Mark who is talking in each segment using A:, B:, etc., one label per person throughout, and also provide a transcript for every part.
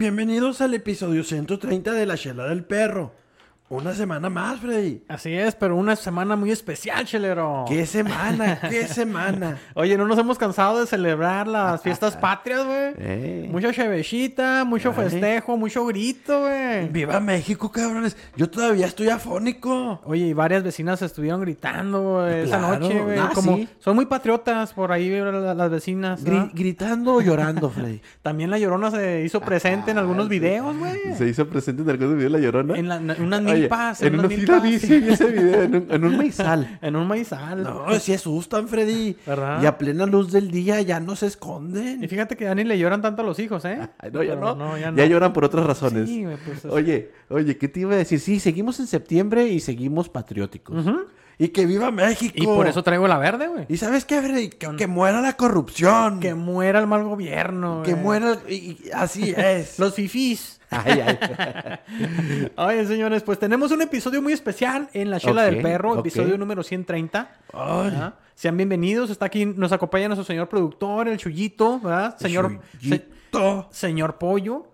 A: Bienvenidos al episodio 130 de La Chela del Perro. Una semana más, Freddy.
B: Así es, pero una semana muy especial, chelero.
A: ¿Qué semana? ¿Qué semana?
B: Oye, no nos hemos cansado de celebrar las fiestas patrias, güey.
A: Eh.
B: Mucha chevechita, mucho
A: Ay.
B: festejo, mucho grito, güey.
A: ¡Viva México, cabrones! Yo todavía estoy afónico.
B: Oye, y varias vecinas estuvieron gritando güey, esa noche, güey.
A: Ah,
B: Como
A: sí.
B: son muy patriotas por ahí, las vecinas.
A: Gritando o llorando, Freddy.
B: También la llorona se hizo presente en algunos videos, güey.
C: Se hizo presente en algunos videos la llorona.
B: En, la- en unas
C: Oye. En ese video, un, en un maizal.
B: En un maizal.
A: No, sí asustan, Freddy.
B: ¿Verdad?
A: Y a plena luz del día ya no se
B: Y
A: esconden.
B: fíjate que ya ni le lloran tanto a los hijos, ¿eh?
C: Ay, no, ya no.
B: ya
C: lloran por otras razones.
B: Sí, pues, es-
C: Oye, oye, ¿qué te iba a decir? Sí, seguimos en septiembre y seguimos patrióticos.
A: Y que viva México.
B: Y por eso traigo la verde, güey.
A: ¿Y sabes qué, Freddy? Que, que muera la corrupción.
B: Que muera el mal gobierno.
A: Que muera... el- y- y así es.
B: Los fifís.
C: Ay, ay.
B: Oye, señores, pues tenemos un episodio muy especial en La Chela del Perro, episodio número 130.
A: Ay.
B: Ajá. Sean bienvenidos. Está aquí, nos acompaña nuestro señor productor, el Chuyito, ¿verdad? Señor, se-
A: Chuyito.
B: señor Pollo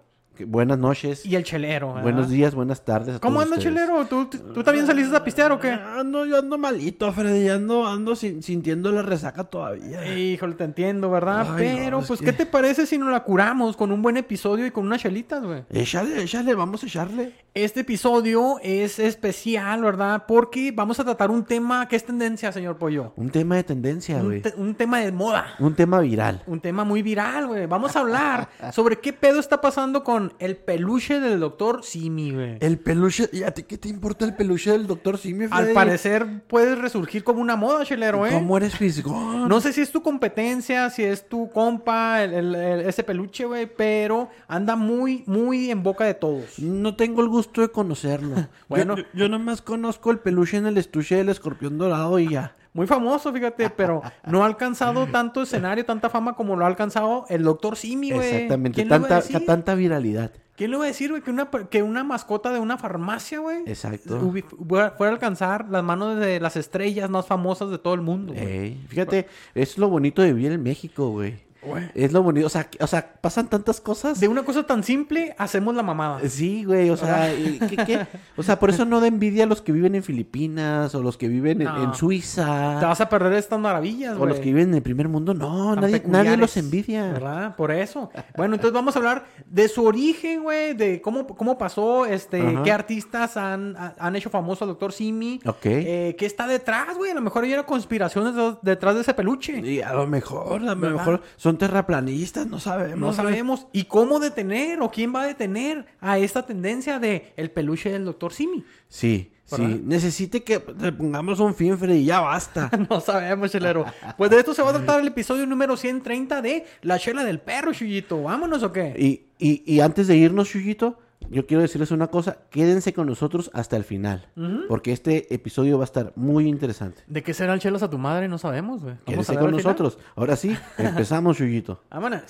C: Buenas noches.
B: y el Chelero. ¿verdad?
C: Buenos días, buenas tardes. a
B: ¿Cómo
C: todos
B: anda. Chelero? ¿Tú, tú también saliste a pistear o qué?
A: Ando, yo ando malito, Freddy. Ando, ando sin- sintiendo la resaca todavía.
B: Híjole, te entiendo, ¿verdad?
A: Ay,
B: Pero,
A: es
B: pues,
A: que-
B: ¿qué te parece si nos la curamos con un buen episodio y con unas chelitas, güey?
A: Échale, échale, vamos a echarle.
B: Este episodio es especial, ¿verdad? Porque vamos a tratar un tema que es tendencia, señor Pollo.
C: Un tema de tendencia,
B: Un,
C: güey.
B: te- un tema de moda.
C: Un tema viral.
B: Un tema muy viral, güey. Vamos a hablar sobre qué pedo está pasando con el peluche del doctor Simi, güey.
A: El peluche. ¿Y a ti qué te importa el peluche del doctor Simio,
B: Al
A: Freddy?
B: parecer puede resurgir como una moda, chelero, ¿eh?
A: ¿Cómo eres fisgón?
B: No sé si es tu competencia, si es tu compa, el- el- el- ese peluche, güey, pero anda muy, muy en boca de todos.
A: No tengo el gusto de conocerlo.
B: Bueno.
A: yo, yo, yo nomás conozco el peluche en el estuche del escorpión dorado y ya.
B: Muy famoso, fíjate, pero no ha alcanzado tanto escenario, tanta fama como lo ha alcanzado el doctor Simi, güey.
C: Exactamente.
B: ¿Quién le iba a
C: Tanta,
B: decir?
C: tanta viralidad.
B: ¿Quién le va a decir, güey, que una, que una mascota de una farmacia, güey?
C: Exacto.
B: Fuera, a alcanzar las manos de las estrellas más famosas de todo el mundo, güey.
C: Fíjate, es lo bonito de vivir en México, güey.
B: Güey.
C: Es lo bonito, o sea, o sea, pasan tantas cosas.
B: De una cosa tan simple, hacemos la mamada.
C: Sí, güey, o sea, y ¿qué- qué? o sea, por eso no da envidia a los que viven en Filipinas o los que viven en,
B: No.
C: en Suiza
B: Te vas a perder estas maravillas,
C: o
B: güey.
C: los que viven en el primer mundo. No,
B: tan
C: nadie, nadie los envidia.
B: ¿Verdad? Por eso. Bueno, entonces vamos a hablar de su origen, güey, de cómo, cómo pasó, este,
C: Ajá.
B: qué artistas han, ha- han hecho famoso al doctor Simi.
C: Ok.
B: Eh, ¿Qué está detrás, güey? A lo mejor hay una conspiración detrás, de ese peluche.
A: Y a lo mejor, a lo mejor son terraplanistas, no sabemos.
B: No sabemos. ¿Y cómo detener o quién va a detener a esta tendencia de el peluche del doctor Simi?
C: Sí,
B: ¿Verdad?
C: sí.
A: Necesite que le pongamos un fin, Freddy, ya basta.
B: No sabemos, chelero. Pues de esto se va a tratar el episodio número 130 de La Chela del Perro, Chuyito. ¿Vámonos o qué?
C: Y, y, y antes de irnos, Chuyito, yo quiero decirles una cosa. Quédense con nosotros hasta el final. Porque este episodio va a estar muy interesante.
B: ¿De qué será el chelas a tu madre? No sabemos, güey.
C: Quédense con
B: final.
C: nosotros. Ahora sí, empezamos, Chuyito.
B: Vámonos.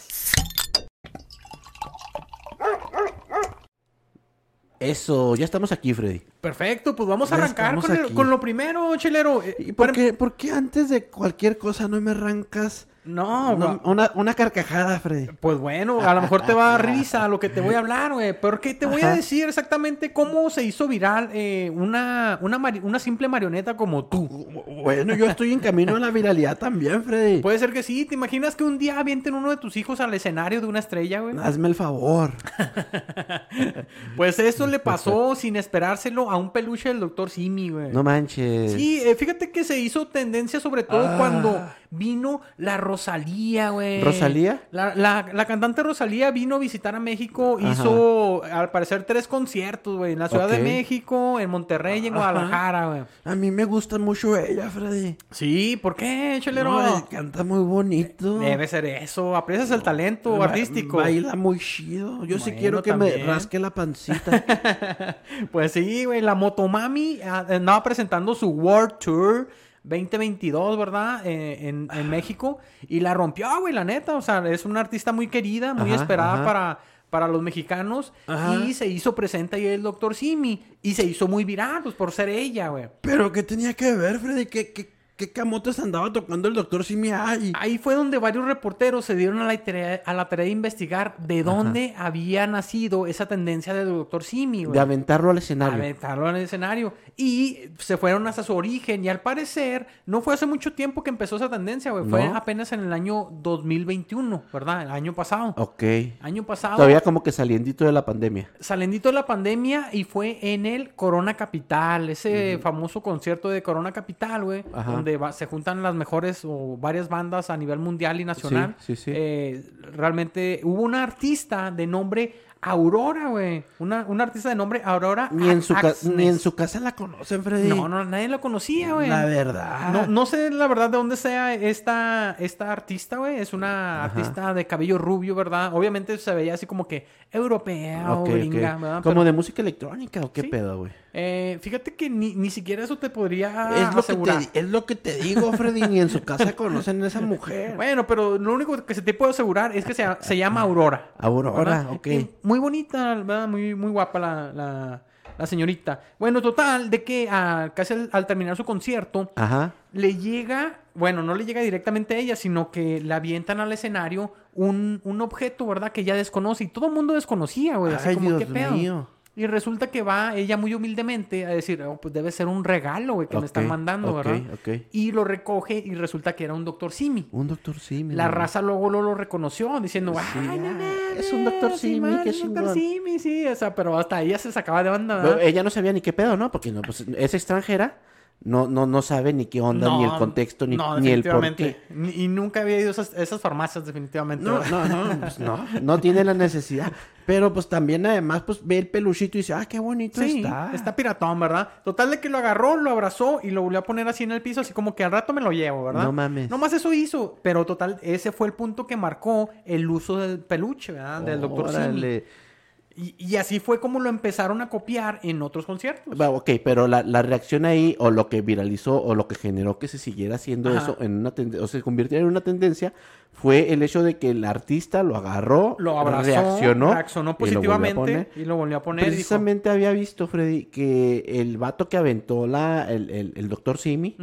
C: Eso, ya estamos aquí, Freddy.
B: Perfecto, pues vamos a
A: Ya
B: arrancar con, el-
A: aquí.
B: con lo primero, chelero. Eh,
A: ¿Y
B: para-
A: por qué, por qué antes de cualquier cosa no me arrancas
B: No, güey.
A: una, una carcajada, Freddy?
B: Pues bueno, a lo mejor te va a dar risa lo que te voy a hablar, güey. Porque te voy a decir exactamente cómo se hizo viral eh, una, una, una simple marioneta como tú.
A: Bueno, yo estoy en camino a la viralidad también, Freddy.
B: Puede ser que sí. ¿Te imaginas que un día avienten uno de tus hijos al escenario de una estrella, güey?
A: Hazme el favor.
B: Pues eso le pasó sin esperárselo a un peluche del doctor Simi, güey.
C: No manches.
B: Sí, eh, fíjate que se hizo tendencia sobre todo
A: Ah.
B: cuando vino la Rosalía, güey.
C: ¿Rosalía?
B: La, la- la cantante Rosalía vino a visitar a México,
C: Ajá.
B: hizo al parecer tres conciertos, güey, en la Ciudad de México, en Monterrey y en. Guadalajara, güey.
A: A mí me gusta mucho ella, Freddy.
B: Sí, ¿por qué, chelero?
A: No, eh, canta muy bonito.
B: Debe ser eso, aprecias el talento
A: Ba-
B: artístico.
A: Baila muy chido. Yo sí quiero que me rasque la pancita.
B: Pues sí, güey, la Motomami ah, andaba presentando su World Tour 2022, ¿verdad? Eh, en, en México. Y la rompió, güey, la neta. O sea, es una artista muy querida, muy
C: Ajá,
B: esperada
C: ajá.
B: para, para los mexicanos.
A: Ajá.
B: Y se hizo presente ahí el Dr. Simi. Y se hizo muy viral, pues, por ser ella, güey.
A: Pero ¿qué tenía que ver, Freddy? ¿Qué, qué, ¿Qué camotes andaba tocando el doctor Simi ahí?
B: Ahí fue donde varios reporteros se dieron a la tarea, a la tarea de investigar de dónde había nacido esa tendencia del doctor Simi, güey.
C: De aventarlo al escenario.
B: Aventarlo en el escenario. Y se fueron hasta su origen. Y al parecer, no fue hace mucho tiempo que empezó esa tendencia, güey. Fue
C: No.
B: apenas en el año 2021, ¿verdad? El año pasado.
C: Ok.
B: Año pasado.
C: Todavía como que saliendito de la pandemia.
B: Saliendito de la pandemia y fue en el Corona Capital, ese famoso concierto de Corona Capital, güey,
C: Ajá.
B: Donde va- se juntan las mejores o varias bandas a nivel mundial y nacional.
C: Sí, sí, sí.
B: Eh, realmente hubo una artista de nombre Aurora, güey. Una, una artista de nombre Aurora.
A: Ni en, su ni en su casa la conocen, Freddy.
B: No, no, nadie la conocía, güey.
A: La verdad.
B: No, no sé la verdad de dónde sea esta, esta artista, güey. Es una artista de cabello rubio, ¿verdad? Obviamente se veía así como que europea
C: Ok,
B: o gringa, ¿verdad?
C: Como
B: Pero,
C: de música electrónica o qué
B: Sí.
C: pedo, güey.
B: eh, fíjate que ni, ni siquiera eso te podría
A: es, lo que
B: asegurar.
A: te, es lo que te digo, Freddy. Ni en su casa conocen a esa mujer.
B: Bueno, pero lo único que se te puede asegurar es que se, se llama Aurora.
A: Aurora,
B: ¿verdad?
A: ok.
B: Muy bonita, ¿verdad? Muy, muy guapa la, la, la señorita. Bueno, total, de que ah, casi al, al terminar su concierto,
C: Ajá.
B: le llega, bueno, no le llega directamente a ella, sino que le avientan al escenario un, un objeto, ¿verdad? Que ella desconoce y todo el mundo desconocía, güey. Así
A: Ay,
B: como, ¿qué pedo?
A: mío.
B: Y resulta que va ella muy humildemente a decir, oh, pues debe ser un regalo, güey, que me están mandando,
C: ok,
B: ¿verdad?
C: ok.
B: Y lo recoge y resulta que era un doctor Simi.
C: Un doctor Simi.
B: La raza luego lo, lo reconoció diciendo,
C: Sí,
B: ay, no mames,
C: es un Dr. Simi,
B: man,
C: qué
B: es un Dr.
C: chingón".
B: Simi, sí, o sea, pero hasta ella se sacaba de
C: Pero
B: ¿verdad?
C: ella no sabía ni qué pedo, ¿no? Porque no, pues, es extranjera. No, no, no sabe ni qué onda, ni el contexto, ni,
B: no,
C: ni el por qué.
B: Y nunca había ido a esas, esas farmacias, definitivamente.
A: No, no, no, pues no.
C: No tiene la necesidad.
A: Pero pues también además pues ve el peluchito y dice, ah, qué bonito
B: Sí,
A: está.
B: está. piratón, ¿verdad? Total de que lo agarró, lo abrazó y lo volvió a poner así en el piso, así como que al rato me lo llevo, ¿verdad?
C: No mames.
B: No más eso hizo, pero total, ese fue el punto que marcó el uso del peluche, ¿verdad? Del doctor Simi. Y, y así fue como lo empezaron a copiar en otros conciertos.
C: Ok, pero la, la reacción ahí, o lo que viralizó, o lo que generó que se siguiera haciendo
B: Ajá.
C: eso en una tendencia, o se convirtiera en una tendencia, fue el hecho de que el artista lo agarró,
B: Lo abrazó,
C: reaccionó,
B: reaccionó
C: y lo volvió a
B: positivamente
C: poner.
B: y lo volvió a poner. dijo,
C: Precisamente había visto, Freddy, que el vato que aventó la, el, el, el doctor Simi.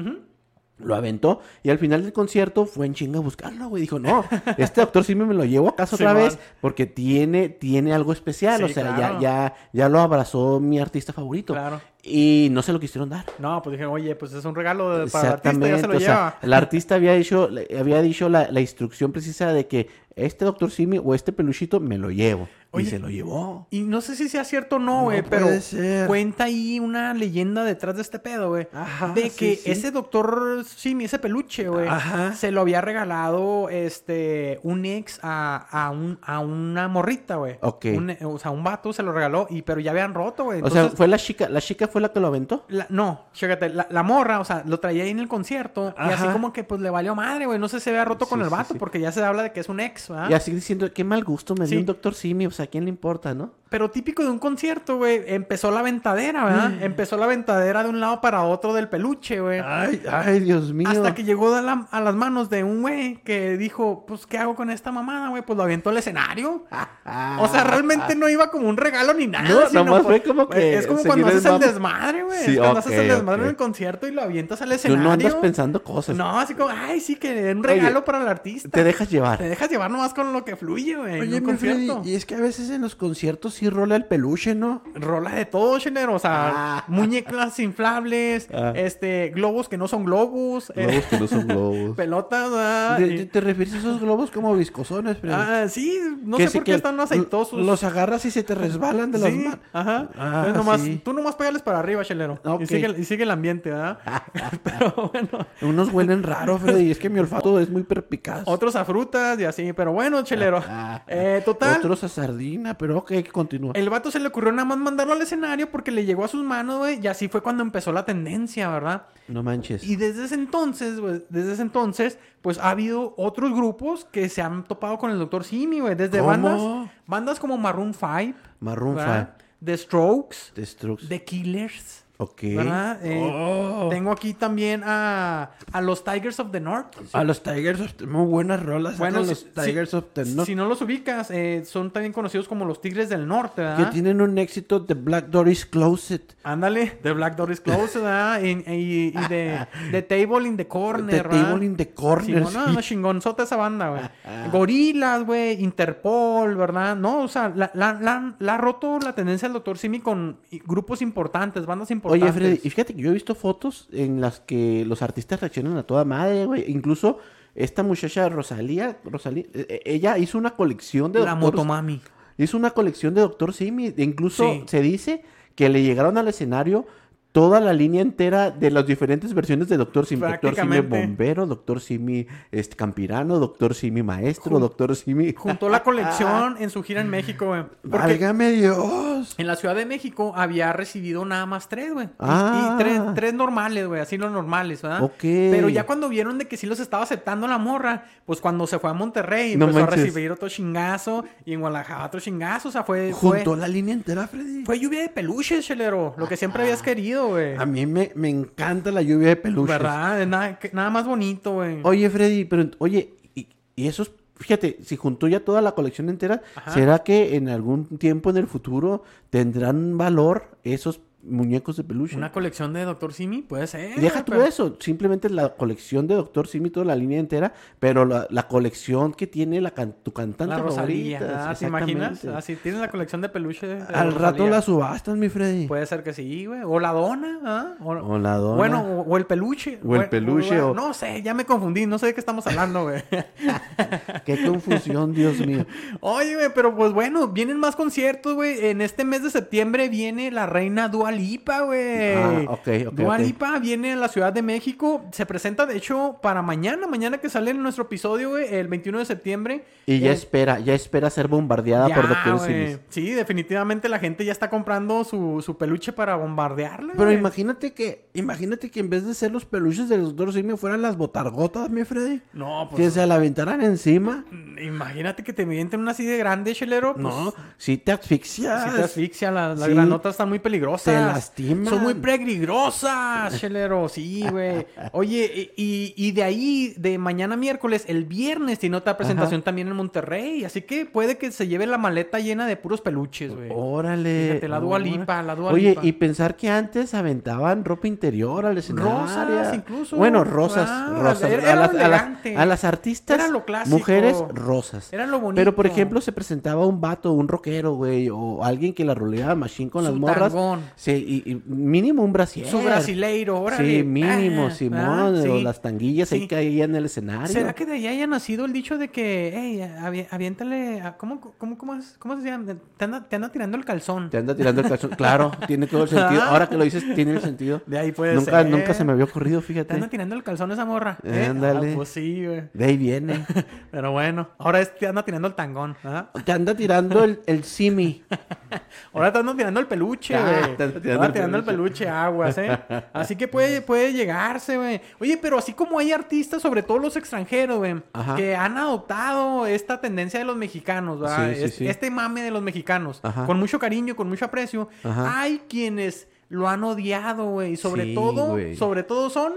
C: Lo aventó, y al final del concierto fue en chinga a buscarlo, güey. Dijo, no, este doctor Simi me lo llevo a casa otra vez, porque tiene, tiene algo especial.
B: Sí,
C: o sea,
B: claro.
C: ya, ya, ya lo abrazó mi artista favorito.
B: Claro.
C: Y no se lo quisieron dar.
B: No, pues dije, oye, pues es un regalo para el artista, ya se lo
C: o
B: lleva.
C: sea, el artista había dicho, le- había dicho la, la instrucción precisa de que este doctor Simi o este peluchito me lo llevo.
B: Oye,
C: y se lo llevó.
B: Y no sé si sea cierto o no,
A: No
B: güey, pero
A: ser.
B: cuenta ahí una leyenda detrás de este pedo, güey.
A: Ajá,
B: De
A: sí,
B: que
A: sí.
B: ese doctor Simi, ese peluche, güey, se lo había regalado este un ex a, a, un, a una morrita, güey.
C: Ok.
B: Un- o sea, un vato se lo regaló, y pero ya habían roto, güey.
C: o sea, fue la chica, la chica fue la que lo aventó.
B: la- no, fíjate, la, la morra, o sea, lo traía ahí en el concierto y así como que pues le valió madre, güey. No sé si se había roto con el vato
C: sí.
B: porque ya se habla de que es un ex, ¿verdad?
C: Y así diciendo, qué mal gusto me dio un doctor Simi. O sea, ¿a quién le importa, no?
B: Pero típico de un concierto, güey. Empezó la ventadera, ¿verdad?
C: Mm.
B: Empezó la ventadera de un lado para otro del peluche, güey.
A: Ay, ay, Dios mío.
B: Hasta que llegó a, la- a las manos de un güey que dijo, pues, ¿qué hago con esta mamada, güey? Pues lo avientó al escenario. O sea, realmente no iba como un regalo ni nada.
C: No,
B: sino
C: nomás fue como que
B: Es como cuando haces el
C: mame.
B: Desmadre, güey.
C: Sí,
B: cuando haces el desmadre en el concierto y lo avientas al
C: Tú
B: escenario.
C: no andas pensando cosas.
B: No, así como, ay, sí, que un
C: Oye,
B: regalo para el artista.
C: Te dejas llevar.
B: Te dejas llevar nomás con lo que fluye, güey. en
A: Oye,
B: un
A: mi Freddy,
B: concierto.
A: y es que a veces en los conciertos sí rola el peluche, ¿no?
B: Rola de todo, chenero. O sea,
C: Ah.
B: muñecas inflables,
C: Ah.
B: este, globos que no son globos, eh,
C: Globos que no son globos.
B: pelotas, ah,
A: ¿Te,
B: y-
A: te- te refieres a esos globos como viscosones, Freddy?
B: ah, sí, no
A: Que
B: sé por qué están aceitosos.
A: Los agarras y se te resbalan de las
B: Sí,
A: manos.
B: Ajá. Entonces nomás-
A: sí.
B: Tú nomás pégales para arriba, chelero. Y, sigue, y sigue el ambiente, ¿verdad? Pero bueno,
A: Unos huelen raro, Freddy. Es que mi olfato es muy perpicaz.
B: otros a frutas y así. Pero bueno, chelero.
A: Ah,
B: Eh, total.
A: Otros a sardina, pero ok, continúa.
B: El vato se le ocurrió nada más mandarlo al escenario porque le llegó a sus manos, güey. Y así fue cuando empezó la tendencia, ¿verdad?
C: No manches.
B: Y desde ese entonces, güey, desde ese entonces, pues ha habido otros grupos que se han topado con el Dr. Simi, güey. Desde
A: ¿Cómo?
B: bandas, bandas como Maroon 5,
C: Maroon
B: ¿verdad?
C: 5.
B: The Strokes,
C: The Strokes.
B: The Killers,
C: Ok.
B: ¿verdad? Eh,
A: Oh.
B: Tengo aquí también a, a los Tigers of the North.
A: A los Tigers of the... Muy buenas rolas.
B: Bueno, si-
A: los Tigers
B: si-
A: of the North.
B: Si no los ubicas, eh, son también conocidos como los Tigres del Norte,
A: Que
B: ¿verdad?
A: tienen un éxito de Black Doris Closet.
B: Ándale, The Black Door is Closed, ¿verdad? Y, y- y de, de Table in the Corner,
A: The
B: ¿verdad?
A: Table in the Corner,
B: Sí, no, chingonzota esa banda, güey. Gorilas, güey, Interpol, ¿verdad? No, o sea, la, la, la, la ha roto la tendencia del Dr. Simi con grupos importantes, bandas importantes.
C: Oye, Freddy, y fíjate que yo he visto fotos en las que los artistas reaccionan a toda madre, güey. Incluso esta muchacha Rosalía, Rosalía, eh, eh, ella hizo una colección de
B: La
C: Doctor-
B: Motomami.
C: Hizo una colección de Doctor Simi. Incluso
B: Sí.
C: se dice que le llegaron al escenario toda la línea entera de las diferentes versiones de Doctor Simi. Doctor Simi bombero, Doctor Simi este, campirano, Doctor Simi maestro,
B: Jun-
C: Doctor Simi...
B: Juntó la colección en su gira en México, güey. Porque
A: ¡Válgame Dios!
B: en la Ciudad de México había recibido nada más tres, güey. Y-
C: Ah.
B: Y, tres, tres normales, güey, así los normales, ¿verdad?
C: Ok.
B: Pero ya cuando vieron de que sí los estaba aceptando la morra, pues cuando se fue a Monterrey,
C: No
B: empezó
C: manches.
B: a recibir otro chingazo y en Guadalajara otro chingazo, o sea, fue... Fue,
A: Juntó la línea entera, Freddy.
B: fue lluvia de peluches, chelero, lo que siempre habías querido, güey.
A: A mí me, me encanta la lluvia de peluches.
B: ¿Verdad? Es Nada, que- nada más bonito, güey.
C: Oye, Freddy, pero oye, y, y esos, fíjate, si juntó ya toda la colección entera,
B: Ajá.
C: ¿será que en algún tiempo en el futuro tendrán valor esos muñecos de peluche?
B: Una colección de Doctor Simi, puede ser.
C: Y Deja tú
B: pero-
C: eso, simplemente la colección de Doctor Simi, toda la línea entera, pero la, la colección que tiene la can- tu cantante
B: La Rosalía,
C: favorita.
B: ¿ah? ¿te imaginas? Así tienes la colección de peluche. de
A: Al rato la subastan, mi Freddy.
B: Puede ser que sí, güey. O la dona, ¿ah? O,
C: O la dona.
B: Bueno, o, o el peluche.
C: O el peluche, o-
B: No sé, ya me confundí. No sé de qué estamos hablando, güey.
C: Qué confusión, Dios mío.
B: Oye, güey, pero pues bueno, vienen más conciertos, güey. En este mes de septiembre viene la reina Dua Lipa, güey.
C: Ah, ok, ok,
B: Dua
C: ok.
B: Lipa viene a la Ciudad de México. Se presenta, de hecho, para mañana. Mañana que sale en nuestro episodio, güey, el 21 de septiembre.
C: Y ya
B: Eh,
C: espera, ya espera ser bombardeada
B: ya,
C: por Doctor. Simi.
B: Sí, definitivamente la gente ya está comprando su, su peluche para bombardearla.
A: Pero imagínate que, imagínate que en vez de ser los peluches del doctor Simi fueran las botargotas, mi Freddy.
B: No,
A: Que
B: pues.
A: se la aventaran encima.
B: Imagínate que te mienten una así de grande, chelero. Pues,
A: No, si te asfixias.
B: Si te asfixia, las, las
A: Sí.
B: granotas están muy peligrosas.
A: Te lastiman.
B: Son muy peligrosas, chelero. Sí, güey. Oye, y, y de ahí, de mañana miércoles, el viernes tiene otra presentación también en Monterrey. Así que puede que se lleve la maleta llena de puros peluches, güey.
A: Órale.
B: Fíjate, la Dua
A: órale.
B: Lipa, la Dua
C: Oye,
B: Lipa.
C: y pensar que antes aventaban ropa interior al escenario.
B: Rosas, incluso.
C: Bueno, rosas,
B: Ah,
C: rosas.
B: era-
C: a,
B: era
C: las, a las- a las artistas,
B: Era lo clásico.
C: mujeres, rosas.
B: Era lo bonito.
C: Pero, por ejemplo, se presentaba un vato, un rockero, güey, o alguien que la roleaba machine con
B: Su
C: las morras.
B: tangón.
C: Sí, y, y mínimo un brasier.
B: Su brasileiro, órale.
C: Sí, mínimo,
B: Ah,
C: Simón, o las tanguillas ahí
B: Sí.
C: caían en el escenario.
B: ¿Será que de ahí haya nacido el dicho de que, hey, avi- aviéntale, a- ¿cómo, cómo, cómo, es- cómo se llama? Te anda, te anda tirando el calzón.
C: Te anda tirando el calzón. Claro, tiene todo el sentido. Ahora que lo dices, tiene el sentido.
B: De ahí puede
C: nunca,
B: ser.
C: Nunca se me había ocurrido,
B: Te
C: fíjate.
B: anda tirando el calzón esa morra. ¿eh?
C: Ándale.
B: Ah, pues sí, güey.
C: De ahí viene.
B: Pero bueno, ahora es, te anda tirando el tangón. ¿ah?
C: Te anda tirando el, el simi.
B: Ahora te anda tirando el peluche, güey.
C: Tirando el
B: tirando el peluche aguas, ¿eh? Así que puede, puede llegarse, güey. Oye, pero así como hay artistas, sobre todo los extranjeros, güey, que han adoptado esta tendencia de los mexicanos, ¿verdad?
C: Sí, sí,
B: Es-
C: sí.
B: Este mame de los mexicanos,
C: Ajá.
B: con mucho cariño, con mucho aprecio.
C: Ajá.
B: Hay quienes lo han odiado, güey. Y sobre
C: Sí,
B: todo, sobre todo son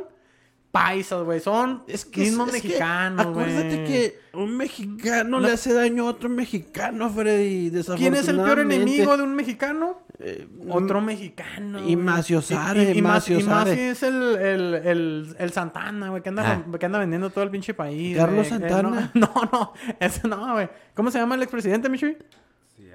B: paisas, güey. Son mismos
A: es que
B: mexicanos, güey.
A: acuérdate que un mexicano le hace daño a otro mexicano, Freddy.
B: ¿Quién es el peor enemigo de un mexicano?
A: Eh,
B: Otro mexicano.
A: y. Macio Sare,
B: Y, y, y
A: Macio Sare.
B: es el, el, el, el Santana, güey, que anda,
C: Ah.
B: que anda vendiendo todo el pinche país.
A: ¿Carlos.
B: Eh,
A: Santana?
B: no, no, no, ese no, güey. ¿Cómo se llama el expresidente, Michuy?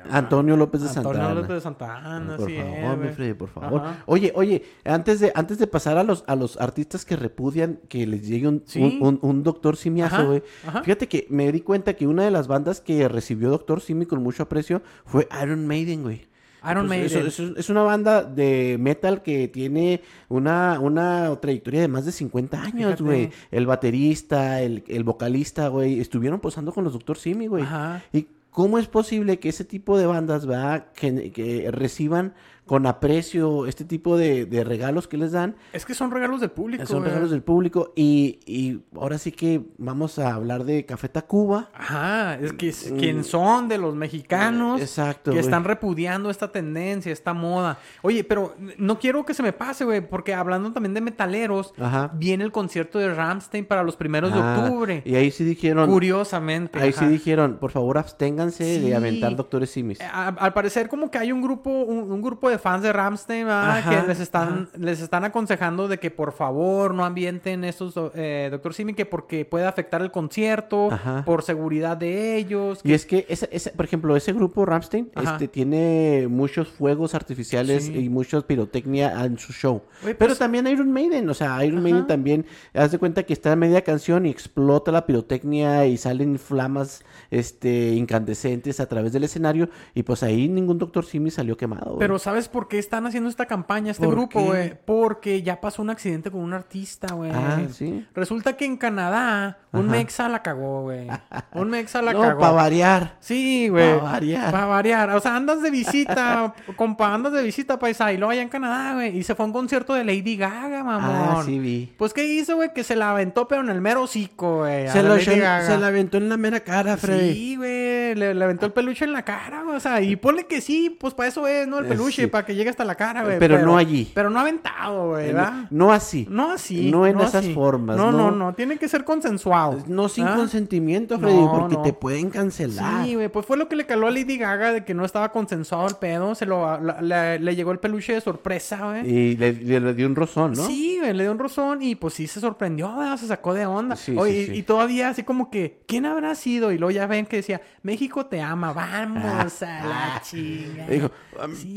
C: Antonio López de
B: Antonio
C: Santana.
B: López de Santana,
C: por
B: sí,
C: favor, mi. Freddy, por favor.
B: Ajá.
C: Oye, oye, antes de, antes de pasar a los, a los artistas que repudian que les llegue un,
B: Sí.
C: un, un- un doctor simiazo, güey. Fíjate que me di cuenta que una de las bandas que recibió Doctor Simi con mucho aprecio fue Iron Maiden, güey.
B: Iron
C: Pues
B: Maiden.
C: eso- eso- es una banda de metal que tiene una, una trayectoria de más de 50 años, güey. El baterista, el, el vocalista, güey, estuvieron posando con los Doctor Simi, güey.
B: Ajá.
C: ¿Y cómo es posible que ese tipo de bandas, ¿verdad? Que, que reciban con aprecio este tipo de, de regalos que les dan.
B: Es que son regalos del público.
C: Son
B: güey.
C: regalos del público y, y ahora sí que vamos a hablar de Café Tacuba.
B: Ajá, es que es- quién son de los mexicanos
C: Mm. Exacto,
B: que están repudiando esta tendencia, esta moda. Oye, pero no quiero que se me pase, güey, porque hablando también de metaleros,
C: Ajá.
B: viene el concierto de Ramstein para los primeros
C: Ah,
B: de octubre.
C: Y ahí sí dijeron,
B: Curiosamente.
C: ahí
B: ajá.
C: sí dijeron, por favor absténganse
B: Sí.
C: de aventar doctores simis.
B: Eh, a- al parecer como que hay un grupo un, un grupo de fans de Ramstein que les están les están aconsejando de que por favor no ambienten estos eh, Doctor Simi que porque puede afectar el concierto
C: Ajá.
B: por seguridad de ellos
C: Y es que, ese, ese- por ejemplo, ese grupo Ramstein este, tiene muchos fuegos artificiales
B: Sí.
C: y mucha pirotecnia en su show.
B: Oye,
C: Pero
B: pues-
C: también Iron Maiden, o sea, Iron. Maiden también, haz de cuenta que está a media canción y explota la pirotecnia y salen flamas este, incandescentes a través del escenario y pues ahí ningún Doctor Simi salió quemado.
B: Pero ¿sabes por qué están haciendo esta campaña, este
C: ¿Por
B: grupo, güey? Porque ya pasó un accidente con un artista, güey.
C: Ah, ¿sí?
B: Resulta que en Canadá un
C: Ajá.
B: mexa la cagó, güey. Un mexa la
C: no,
B: cagó.
C: para variar.
B: Sí, güey.
C: Pa' variar.
B: Para variar. O sea, andas de visita, compa, andas de visita, paisa, y luego allá en Canadá, güey. Y se fue a un concierto de Lady Gaga, mamón.
C: Ah, sí vi.
B: Pues, ¿qué hizo, güey? Que se la aventó, pero en el mero hocico, güey.
A: Se,
B: la
A: se la aventó en la mera cara, Freddy.
B: Sí, güey, le, le aventó el peluche en la cara, güey, o sea, y ponle que sí, pues para eso es, ¿no? El peluche,
C: sí.
B: Para que llegue hasta la cara, güey.
C: Pero no allí.
B: Pero no aventado, güey, ¿verdad?
C: No, no así.
B: No así.
C: No en esas
B: así.
C: formas,
B: No, no,
C: no.
B: no, tiene que ser consensuado.
A: No sin
B: ¿ah?
A: consentimiento, Freddy, porque te pueden cancelar.
B: Sí, güey, pues fue lo que le caló a Lady Gaga de que no estaba consensuado el pedo, se lo, la- la- le llegó el peluche de sorpresa, güey.
C: Y le, le- le dio un rozón, ¿no?
B: Sí, güey, le dio un rozón y pues sí se sorprendió, ¿verdad? se sacó de onda.
C: Sí, sí,
B: y-
C: sí.
B: Y, todavía así como que, ¿quién habrá sido? Y luego ya ven que decía, México te ama, vamos a la chinga.
A: Dijo, "Um,
B: Sí,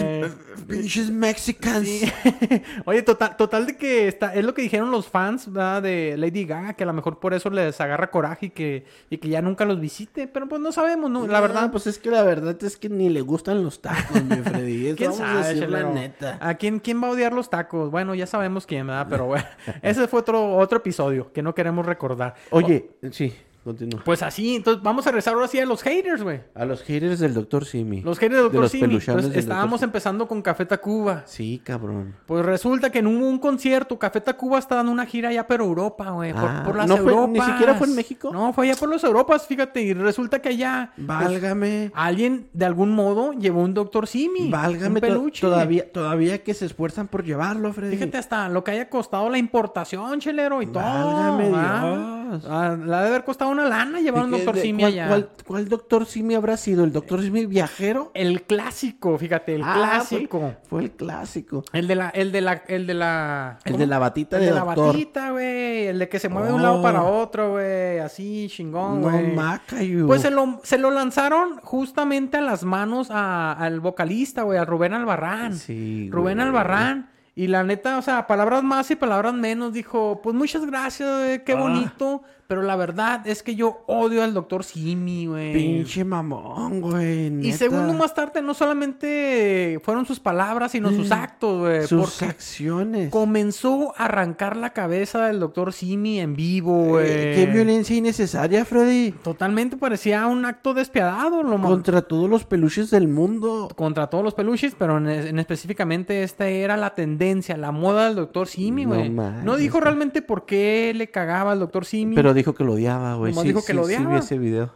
A: pinches, uh, pinches Mexicans.
B: Sí. Oye, total, total de que está, es lo que dijeron los fans ¿verdad? de Lady Gaga, que a lo mejor por eso les agarra coraje y que, y que ya nunca los visite, pero pues no sabemos, ¿no? La verdad,
A: pues es que la verdad es que ni le gustan los tacos, mi Freddy.
B: ¿Quién
A: vamos a
B: sabe,
A: decir la neta.
B: ¿A quién, quién va a odiar los tacos? Bueno, ya sabemos quién, ¿verdad? Pero bueno, ese fue otro, otro episodio que no queremos recordar.
C: Oye, sí, continúa.
B: Pues así, entonces vamos a rezar ahora sí a los haters, güey.
C: A los haters del Dr. Simi.
B: Los haters de Dr.
C: los
B: Simi. Pues
C: del
B: estábamos
C: Dr.
B: empezando con Café Tacuba.
C: Sí, cabrón.
B: Pues resulta que en un, un concierto, Café Tacuba está dando una gira ya por Europa, güey. Por,
C: Ah,
B: por las
C: ¿no fue-
B: Europas.
C: ni siquiera fue en México?
B: No, fue allá por las Europas, fíjate. Y resulta que allá pues,
A: Válgame.
B: alguien de algún modo llevó un Doctor Simi.
A: Válgame
B: un
A: to-
B: peluche.
A: todavía, todavía que se esfuerzan por llevarlo, Freddy.
B: Fíjate hasta lo que haya costado la importación, chelero, y todo.
A: Válgame. Dios.
B: Ah, la debe haber costado una lana llevar un
C: ¿De qué-
B: Doctor
C: de
B: Simi
C: cuál,
B: allá.
C: cuál- cuál Dr. Simi habrá sido? ¿El Dr. Simi viajero?
B: El clásico, fíjate, el
C: Ah,
B: clásico.
C: Fue, fue el clásico.
B: El de la, el de la, el de la.
C: El de la batita
B: El
C: de
B: de la
C: doctor.
B: batita, güey. El de que se mueve de un lado
A: Oh.
B: para otro, güey. Así, chingón,
A: No
B: güey.
A: macayo.
B: Pues se lo, se lo lanzaron justamente a las manos a- al vocalista, güey, a Rubén Albarrán.
C: Sí,
B: Rubén. Albarrán. Y la neta, o sea, palabras más y palabras menos, dijo, pues muchas gracias, qué
A: Ah.
B: bonito. Pero la verdad es que yo odio al doctor Simi, güey.
A: Pinche mamón, güey.
B: Y segundo más tarde, no solamente fueron sus palabras, sino sus actos, güey.
A: Sus acciones.
B: comenzó a arrancar la cabeza del doctor Simi en vivo, güey.
A: Eh, qué violencia innecesaria, Freddy.
B: Totalmente parecía un acto despiadado, lo mo-
A: Contra todos los peluches del mundo.
B: contra todos los peluches, pero en, en específicamente esta era la tendencia, la moda del doctor Simi,
C: No
B: güey. No,
C: manches,
B: dijo
C: güey.
B: realmente por qué le cagaba al doctor Simi.
C: Pero dijo que lo odiaba, güey.
B: Nomás
C: Sí,
B: dijo que
C: sí,
B: lo
C: sí
B: odiaba.
C: vi ese video.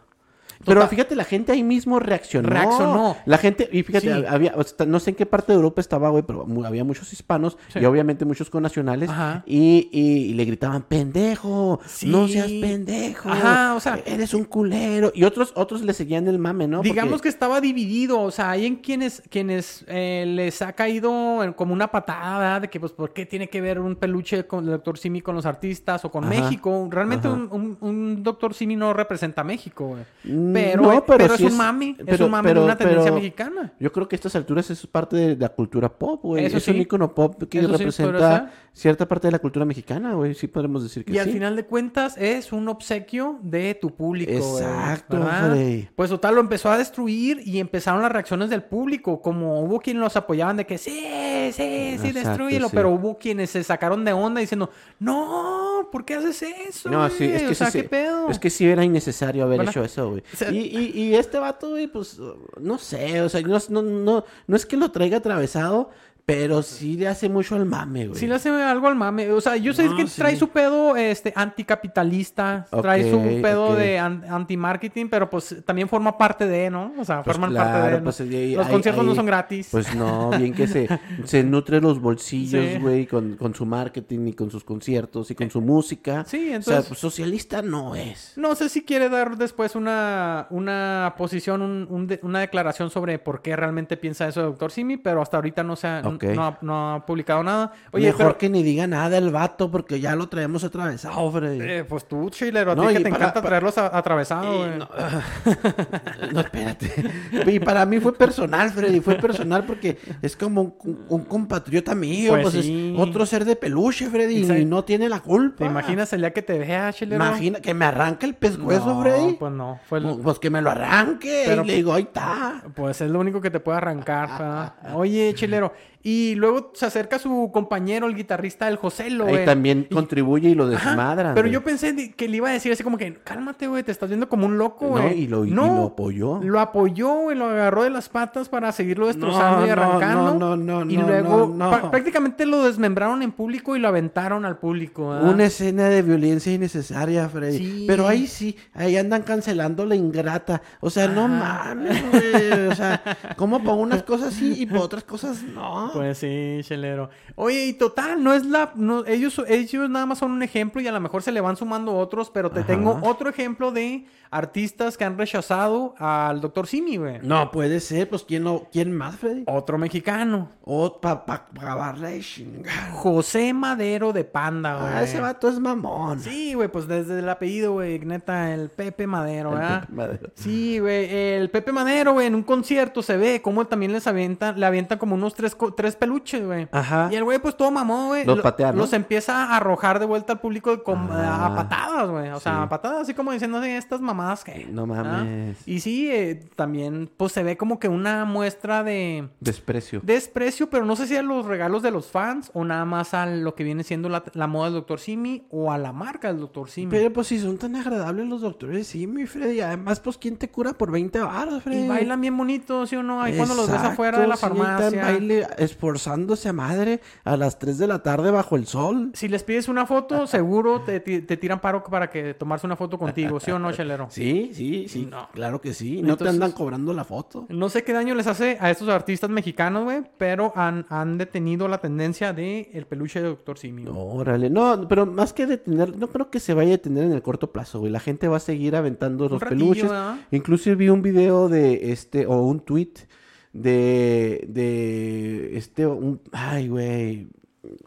C: Pero fíjate, la gente ahí mismo reaccionó.
B: Reaccionó.
C: La gente, y fíjate,
B: Sí.
C: había, o sea, no sé en qué parte de Europa estaba, güey, pero había muchos hispanos
B: Sí.
C: y obviamente muchos connacionales.
B: Ajá.
C: Y, y- y le gritaban, pendejo,
B: Sí.
C: no seas pendejo.
B: Ajá, o sea-
C: eres un culero. Y otros, otros le seguían el mame, ¿no?
B: Digamos
C: Porque-
B: que estaba dividido, o sea, hay en quienes, quienes eh, les ha caído en- como una patada, ¿verdad? De que, pues, ¿por qué tiene que ver un peluche con el Doctor Simi con los artistas o con
C: Ajá,
B: México? Realmente un, un, un Doctor Simi no representa a México, güey.
C: Mm,
B: Pero,
C: no,
B: pero,
C: pero
B: es un mame, es un mame de una tendencia mexicana.
C: Yo creo que a estas alturas es parte de la cultura pop, güey.
B: Eso
C: es un icono pop que
B: Eso
C: representa cierta parte de la cultura mexicana, güey. Sí podemos decir que
B: Y
C: sí.
B: al final de cuentas es un obsequio de tu público. güey,
A: Exacto. Freddy.
B: Pues total lo empezó a destruir y empezaron las reacciones del público. Como hubo quien los apoyaban de que sí, sí, sí, destruyelo. Pero hubo quienes se sacaron de onda diciendo, no, ¿por qué haces eso?
C: No, sí, es
B: güey?
C: que
B: o sea, ¿qué pedo?
C: es que sí era innecesario haber hecho eso, güey. Y, y, y este vato, güey, pues, no sé, o sea, no, no, no, no es que lo traiga atravesado, pero sí le hace mucho al mame, güey.
B: Sí le hace algo al mame. O sea, yo sé
A: No,
B: que
A: sí.
B: trae su pedo este, anticapitalista, trae su pedo de an- anti-marketing, pero pues también forma parte de, ¿no? O sea,
C: Pues
B: forman
C: claro,
B: parte de. ¿no?
C: pues, ahí-
B: Los
C: ahí-
B: conciertos no son gratis.
C: Pues no, bien que se, se nutre los bolsillos,
B: Sí.
C: güey, con, con su marketing y con sus conciertos y con su música.
B: Sí,
C: O sea,
B: entonces-
C: pues, socialista no es.
B: No sé si quiere dar después una, una posición, un- un de- una declaración sobre por qué realmente piensa eso el doctor Simi, pero hasta ahorita no, se ha, No, ha, no ha publicado nada. Oye,
A: Mejor
B: pero,
A: que ni diga nada el vato porque ya lo traemos atravesado, Freddy.
B: eh, pues tú, Chilero, a
C: No,
B: ti que te
C: para-
B: encanta traerlos a- atravesados,
C: Y
B: güey.
C: no, no, espérate. Y para mí fue personal, Freddy. Fue personal porque es como un, un compatriota mío.
B: Pues
A: Pues, es otro ser de peluche, Freddy. Y no tiene la culpa.
B: ¿Te imaginas el día que te vea, Chilero?
A: Imagina que me arranque el pescuezo, Freddy.
B: pues no. Fue el-
A: Pues, pues que me lo arranque.
B: Pero-
A: y le digo, ahí está.
B: Pues es lo único que te puede arrancar. ¿verdad? Oye, Chilero. Y luego se acerca su compañero, el guitarrista, el Joselo,
C: Ahí
B: güey.
C: también
B: Y-
C: contribuye y lo desmadran.
B: Pero yo pensé que le iba a decir así como que, cálmate, güey, te estás viendo como un loco,
C: No,
B: güey.
C: y lo- y lo apoyó.
B: Lo apoyó, güey, lo agarró de las patas para seguirlo destrozando y
A: No, no,
B: arrancando.
A: no, no, no,
B: y
A: no,
B: luego
A: no, no.
B: prácticamente lo desmembraron en público y lo aventaron al público. ¿verdad?
A: Una escena de violencia innecesaria, Freddy.
B: Sí.
A: Pero ahí sí, ahí andan cancelando la ingrata. O sea, no mames, güey. O sea, ¿cómo para unas cosas sí y para otras cosas no?
B: Pues sí, chelero. Oye, y total, no es la. No, ellos, ellos nada más son un ejemplo y a lo mejor se le van sumando otros, pero te
C: Ajá.
B: tengo otro ejemplo de artistas que han rechazado al doctor Simi, güey.
A: No puede ser, pues ¿quién, lo, quién más, Freddy?
B: Otro mexicano.
A: O para pa.
B: José Madero de Panda, güey.
A: Ah, ese vato es mamón.
B: Sí, güey, pues desde el apellido, güey, neta, el Pepe Madero,
C: El
B: ¿verdad?
C: Pepe Madero.
B: Sí, güey, el Pepe Madero, güey, en un concierto se ve cómo también les avienta, le avienta como unos tres, tres peluches, güey.
A: Ajá.
B: Y el güey, pues todo mamó, güey.
C: Los
B: lo-
C: patea, ¿no?
B: Los empieza a arrojar de vuelta al público con-
C: Ah,
B: a patadas, güey. O sea, a patadas, así como diciendo "Sí, estas mamadas que.
C: No
B: ¿ah?
C: mames.
B: Y sí, eh, también, pues se ve como que una muestra de
C: Desprecio.
B: desprecio, pero no sé si a los regalos de los fans o nada más a lo que viene siendo la, la moda del Dr. Simi o a la marca del Dr. Simi.
A: Pero pues si son tan agradables los doctores, sí, mi Freddy. Además, pues ¿quién te cura por 20 baros, Freddy?
B: y bailan bien bonitos, ¿sí o no? Ahí cuando los ves afuera de la
A: sí,
B: farmacia.
A: baile esforzándose a madre a las 3 de la tarde bajo el sol.
B: Si les pides una foto, seguro te, te tiran paro para que tomarse una foto contigo, ¿sí o no, chelero?
A: Sí, sí, sí,
B: No.
A: claro que sí. No te andan cobrando la foto.
B: No sé qué daño les hace a estos artistas mexicanos, güey, pero han, han detenido la tendencia de el peluche de Dr. Simi. güey.
C: Órale, no, pero más que detener, no creo que se vaya a detener en el corto plazo, güey. La gente va a seguir aventando los
B: ratillo,
C: peluches.
B: ¿verdad?
C: Inclusive vi un video de este, o un tweet de, de este, un, ay, güey,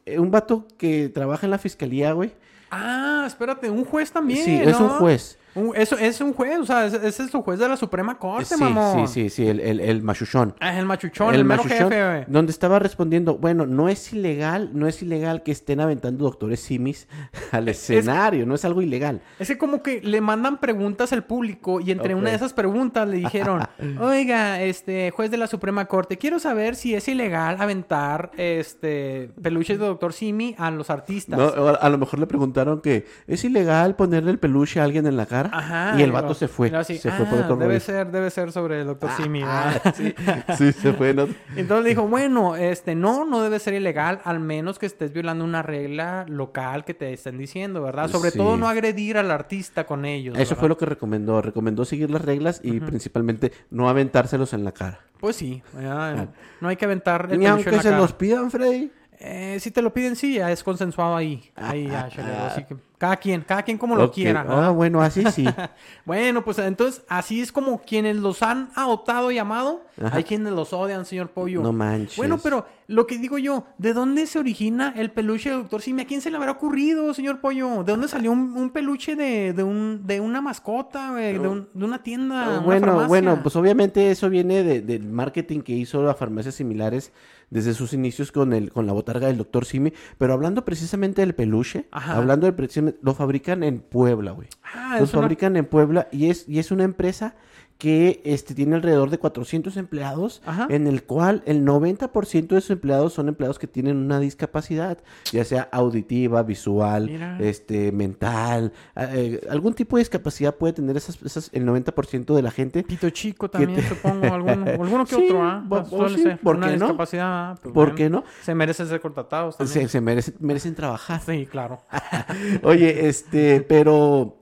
C: eh, un vato que trabaja en la fiscalía, güey.
B: Ah, espérate, un juez también.
C: Sí, es un juez.
B: Un- eso es un juez, o sea, ese, es el juez de la Suprema Corte,
C: Sí,
B: mamón.
C: sí, sí, sí, el, el, el machuchón.
B: Ah, el machuchón, el, mero
C: machuchón,
B: jefe, güey.
C: donde estaba respondiendo, bueno, no es ilegal, no es ilegal que estén aventando doctores simis al escenario, no es algo ilegal.
B: Es que como que le mandan preguntas al público y entre
C: Ok.
B: una de esas preguntas le dijeron, oiga, este juez de la Suprema Corte, quiero saber si es ilegal aventar este peluches de Doctor Simi a los artistas.
C: No, a a lo mejor le preguntaron que es ilegal ponerle el peluche a alguien en la cara.
B: Ajá.
C: y el vato se fue.
B: y luego así,
C: se fue por
B: "Ah,
C: otro
B: debe
C: rollo.
B: ser, debe ser sobre el Doctor Simi.
C: Ah,
B: ¿verdad?".
C: sí, sí, se fue. ¿no?
B: Entonces le dijo, bueno, este, no, no debe ser ilegal, al menos que estés violando una regla local que te estén diciendo, ¿verdad? Sobre
C: Sí.
B: todo no agredir al artista con ellos.
C: Eso
B: ¿verdad?
C: fue lo que recomendó. Recomendó seguir las reglas y principalmente no aventárselos en la cara.
B: Pues sí, ¿verdad? no hay que aventar el
A: Ni
B: peluche en
A: aunque
B: la
A: se
B: cara.
A: los pidan, Freddy.
B: Eh, si te lo piden, sí, ya es consensuado ahí. Ahí ya, chelero, Así que cada quien, cada quien como lo quiera.
C: Ah, bueno, así sí.
B: Bueno, pues entonces así es como quienes los han adoptado y amado.
C: Ajá.
B: Hay quienes los odian, señor Pollo.
C: No manches.
B: Bueno, pero lo que digo yo, ¿de dónde se origina el peluche Doctor Simi? ¿A quién se le habrá ocurrido, señor Pollo? ¿De dónde salió un, un peluche de, de, un, de una mascota, de, un- de una tienda? una
C: Ah, bueno,
B: farmacia?
C: bueno, pues obviamente eso viene de- del marketing que hizo a farmacias similares desde sus inicios con el con la botarga del doctor Simi, pero hablando precisamente del peluche,
B: Ajá.
C: hablando del precisamente- lo fabrican en Puebla, güey.
B: Ah,
C: Los
B: una-
C: fabrican en Puebla y es y es una empresa que este, tiene alrededor de 400 empleados,
B: Ajá.
C: en el cual el 90% de sus empleados son empleados que tienen una discapacidad, ya sea auditiva, visual,
B: Mira.
C: este, mental, eh, algún tipo de discapacidad puede tener esas, esas- el 90% de la gente.
B: Pito chico también, supongo, alguno, alguno que
C: Sí,
B: otro, ¿ah? suele
C: sí,
B: ser
C: ¿por
B: una
C: qué no?
B: discapacidad, ¿ah? Pues
C: ¿Por
B: bueno,
C: qué no?
B: Se merecen ser contratados
C: Se,
B: también.
C: se merecen, merecen trabajar.
B: Sí, claro.
C: Oye, este, pero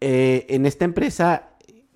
C: eh, en esta empresa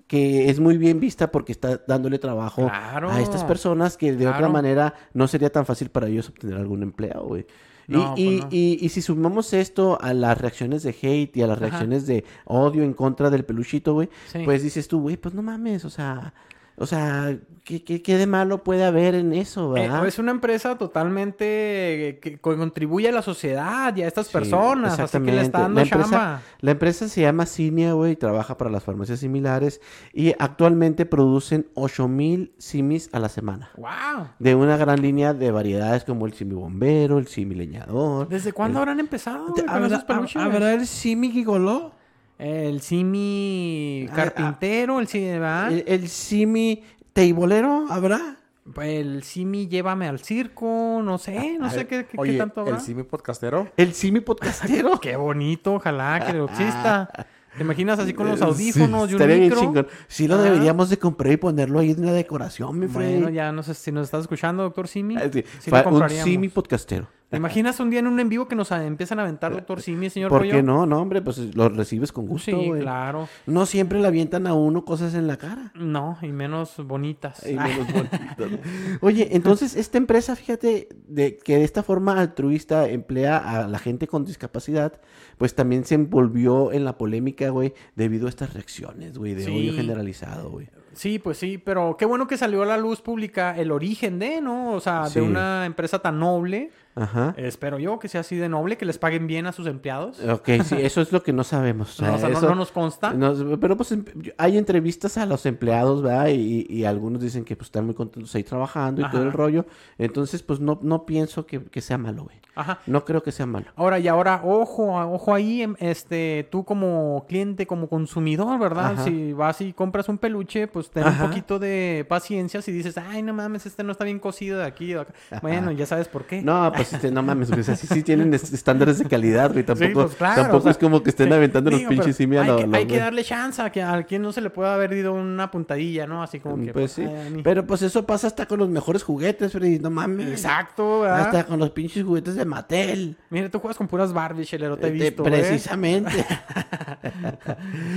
C: que es muy bien vista porque está dándole trabajo
B: Claro.
C: a estas personas que de otra manera no sería tan fácil para ellos obtener algún empleo, güey. Y,
B: No,
C: y,
B: pues no.
C: y- y si sumamos esto a las reacciones de hate y a las
B: Ajá.
C: reacciones de odio en contra del peluchito, güey,
B: Sí.
C: pues dices tú, güey, pues no mames, o sea, o sea, ¿qué, qué, qué de malo puede haber en eso,
B: Eh,
C: verdad?
B: es una empresa totalmente eh, que contribuye a la sociedad y a estas
C: Sí,
B: personas, así que le está dando
C: La empresa,
B: chamba.
C: la empresa se llama Cinia, güey, y trabaja para las farmacias similares y actualmente producen 8000 simis a la semana.
B: ¡Wow!
C: De una gran línea de variedades como el simi bombero, el simi leñador.
B: ¿Desde cuándo habrán empezado
A: ¿Habrá,
B: esos?
A: ¿Habrá el Simi Gigoló?
B: El simi
C: Ah,
B: carpintero, el simi, ¿verdad?
A: ¿El, el Simi Teibolero? ¿Habrá?
B: El simi llévame al circo, no sé, no
D: A
B: sé
D: ver,
B: qué, qué- tanto habrá.
D: el simi podcastero.
C: El simi podcastero.
B: Qué bonito, ojalá que lo exista. ¿Te imaginas así con los
C: Sí,
B: audífonos y un
C: estaría bien
B: micro?
C: chingón. Sí lo
B: Ah.
C: deberíamos de comprar y ponerlo ahí en la decoración, mi Freddy.
B: Bueno, ya no sé si nos estás escuchando, doctor Simi.
C: Ah, sí,
B: Sí
C: un simi podcastero.
B: ¿Te imaginas un día en un en vivo que nos empiezan a aventar doctor Simi, señor
C: ¿Por
B: Pollo?
C: qué no? No, hombre, pues lo recibes con gusto,
B: Sí,
C: güey.
B: claro.
C: No siempre le avientan a uno cosas en la cara.
B: No, y menos bonitas.
C: Ay, menos bonitas. Oye, entonces esta empresa, fíjate, de que de esta forma altruista emplea a la gente con discapacidad, pues también se envolvió en la polémica, güey, debido a estas reacciones, güey, de
B: Sí.
C: odio generalizado, güey.
B: Sí, pues sí, pero qué bueno que salió a la luz pública el origen de, ¿no? O sea,
C: Sí.
B: de una empresa tan noble.
C: Ajá.
B: Espero yo que sea así de noble, que les paguen bien a sus empleados.
C: Ok, sí, eso es lo que no sabemos.
B: No, o sea, no-
C: eso-
B: no nos consta.
C: no, pero pues em- hay entrevistas a los empleados, ¿verdad? Y, y algunos dicen que pues están muy contentos ahí trabajando y todo el rollo. Entonces, pues no, no pienso que, que sea malo, güey.
B: Ajá.
C: No creo que sea malo.
B: Ahora, y ahora, ojo, ojo ahí, em, este, tú como cliente, como consumidor, ¿verdad?
C: Ajá.
B: Si vas y compras un peluche, pues ten
C: Ajá.
B: un poquito de paciencia si dices, ay, no mames, este no está bien cocido de aquí o de acá. Bueno, ya sabes por qué.
C: No, pues este, no mames, güey. Sea, sí, tienen est- estándares de calidad, güey. Tampoco,
B: pues, claro,
C: tampoco
B: o sea,
C: es como que estén
B: Sí.
C: aventando los pinches
B: pero
C: simi a
B: hay,
C: lo-
B: que,
C: lo-
B: hay que darle chance a que a quien no se le pueda haber ido una puntadilla, ¿no? Así como que.
C: Pues sí.
B: ay.
C: Pero pues eso pasa hasta con los mejores juguetes, Freddy. No mames.
B: Exacto, ¿verdad?
C: Hasta con los pinches juguetes de Mattel.
B: Mira, tú juegas con puras Barbies, chelero, te he
C: Eh,
B: visto. ¿eh?
C: Precisamente.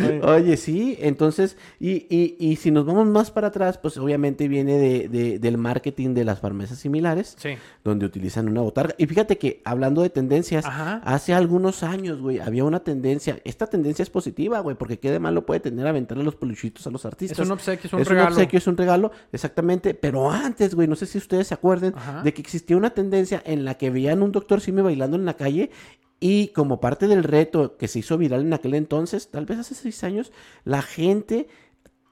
B: Oye.
C: Oye, sí, entonces, y, y, y si nos vamos más para atrás, pues obviamente viene de, de- del marketing de las farmacias similares,
B: Sí.
C: donde utilizan una botarga. Y fíjate que hablando de tendencias,
B: Ajá.
C: hace algunos años, güey, había una tendencia, esta tendencia es positiva, güey, porque qué de malo puede tener aventarle los peluchitos a los artistas.
B: Es un obsequio, es un
C: es
B: regalo.
C: un obsequio, es un regalo, exactamente. Pero antes, güey, no sé si ustedes se acuerden
B: Ajá.
C: de que existía una tendencia en la que veían un doctor Simi bailando en la calle y como parte del reto que se hizo viral en aquel entonces, tal vez hace seis años, la gente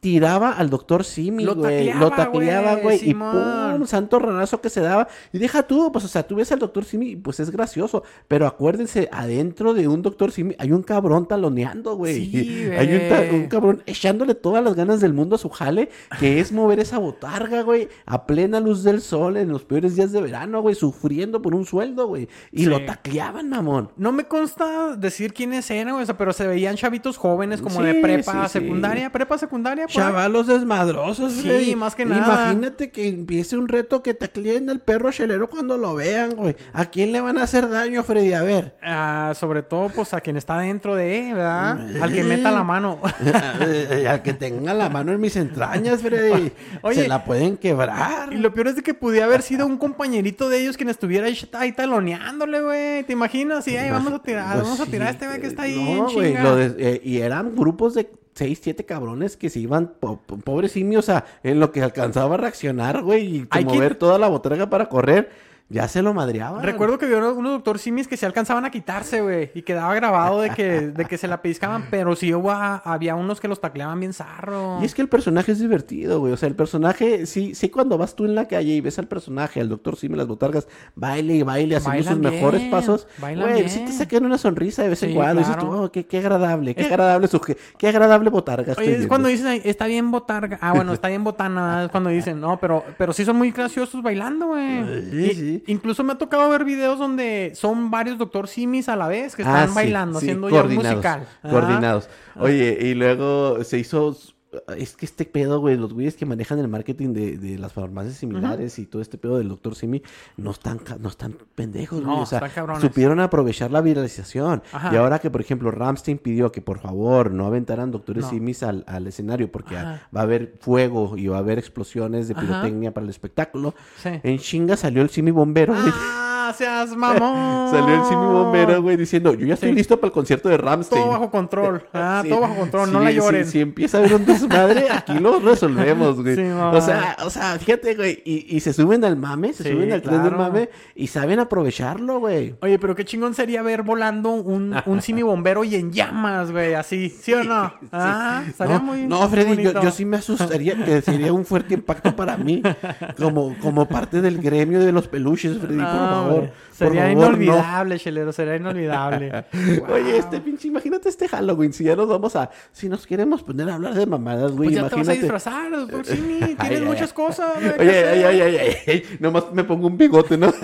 C: tiraba al doctor Simi,
B: Lo
C: güey.
B: tacleaba,
C: Lo tacleaba,
B: güey,
C: güey. Y pum, santo ranazo que se daba. Y deja tú, pues, o sea, tú ves al doctor Simi pues es gracioso. Pero acuérdense, adentro de un doctor Simi hay un cabrón taloneando, güey.
B: Sí,
C: hay un, un cabrón echándole todas las ganas del mundo a su jale, que es mover esa botarga, güey, a plena luz del sol en los peores días de verano, güey, sufriendo por un sueldo, güey. Y
B: Sí.
C: lo tacleaban, mamón.
B: No me consta decir quiénes eran, güey, o sea, pero se veían chavitos jóvenes como
C: Sí,
B: de prepa, secundaria, prepa, secundaria.
A: Chavalos desmadrosos,
B: Sí, más que nada.
A: Imagínate que empiece un reto que tacleen al perro chelero cuando lo vean, güey. ¿A quién le van a hacer daño, Freddy? A ver.
B: Ah, sobre todo, pues, a quien está dentro de, ¿verdad? Al que meta la mano.
C: Al que tenga la mano en mis entrañas, Freddy.
B: Oye.
C: se la pueden quebrar.
B: Y lo peor es de que pudiera haber sido un compañerito de ellos quien estuviera ahí, ahí taloneándole, güey. ¿Te imaginas? Sí, vamos a tirar,
C: Pues
B: vamos a
C: sí,
B: tirar a este güey que está ahí
C: No, güey, eh, y eran grupos de seis, siete cabrones que se iban, po- po- pobre simio, o sea, en lo que alcanzaba a reaccionar, güey, y mover
B: quien-
C: toda la botarga para correr. Ya se lo madreaban.
B: Recuerdo que vieron unos doctor simis que se alcanzaban a quitarse, güey. Y quedaba grabado de que, de que se la pellizcaban. Pero sí hubo, a- había unos que los tacleaban bien zarro.
C: Y es que el personaje es divertido, güey. O sea, el personaje, sí, sí, cuando vas tú en la calle y ves al personaje, al doctor Simi, las botargas, baile y baile, haciendo sus mejores pasos, güey, sí te sacan una sonrisa de vez en
B: Sí,
C: cuando. Y dices tú, oh, qué, qué agradable, qué agradable, suje- qué agradable botarga.
B: Oye, es
C: viendo.
B: cuando dicen, está bien botarga. Ah, bueno, está bien botana. Es cuando dicen, no, pero, pero sí son muy graciosos bailando, güey.
C: Sí,
B: Y-
C: sí.
B: Incluso me ha tocado ver videos donde son varios doctor simis a la vez que
C: Ah,
B: están
C: sí,
B: bailando,
C: sí,
B: haciendo ya un musical. Ah.
C: Coordinados. Oye, y luego se hizo. Es que este pedo, güey, los güeyes que manejan el marketing de, de las farmacias similares y todo este pedo del doctor Simi no están, no están pendejos, güey.
B: No,
C: o sea, supieron aprovechar la viralización.
B: Ajá.
C: Y ahora que, por ejemplo, Ramstein pidió que por favor no aventaran doctores
B: No.
C: Simis al, al escenario porque
B: Ajá.
C: va a haber fuego y va a haber explosiones de
B: Ajá.
C: pirotecnia para el espectáculo.
B: Sí.
C: En chinga salió el Simi bombero, güey.
B: Ah, seas mamón.
C: Salió el Simi bombero, güey, diciendo, yo ya estoy
B: Sí.
C: listo para el concierto de Ramstein.
B: Todo bajo control. Ah,
C: Sí.
B: todo bajo control. no la
C: sí,
B: lloren.
C: Si empieza a haber un desmadre, aquí lo resolvemos, güey. O sea, o sea, fíjate, güey. Y, y se suben al mame, se suben al tren del mame y saben aprovecharlo, güey.
B: Oye, pero qué chingón sería ver volando un, un simi bombero y en llamas, güey, así, ¿sí o no? Ah, estaría
C: no,
B: muy
C: no, Freddy, yo, yo sí me asustaría que sería un fuerte impacto para mí, como, como parte del gremio de los peluches, Freddy, por
B: No,
C: favor.
B: Hombre,
C: por
B: Sería
C: favor, no.
B: inolvidable, chelero, sería inolvidable.
C: Oye, este pinche, imagínate este Halloween, si ya nos vamos a, si nos queremos poner a hablar de mamadas, güey,
B: Pues ya te vas a
C: imagínate.
B: disfrazar, doctor Simi, tienes
C: Ay, ay,
B: muchas cosas,
C: Oye, ay, ay, ay, nomás me pongo un bigote, ¿no?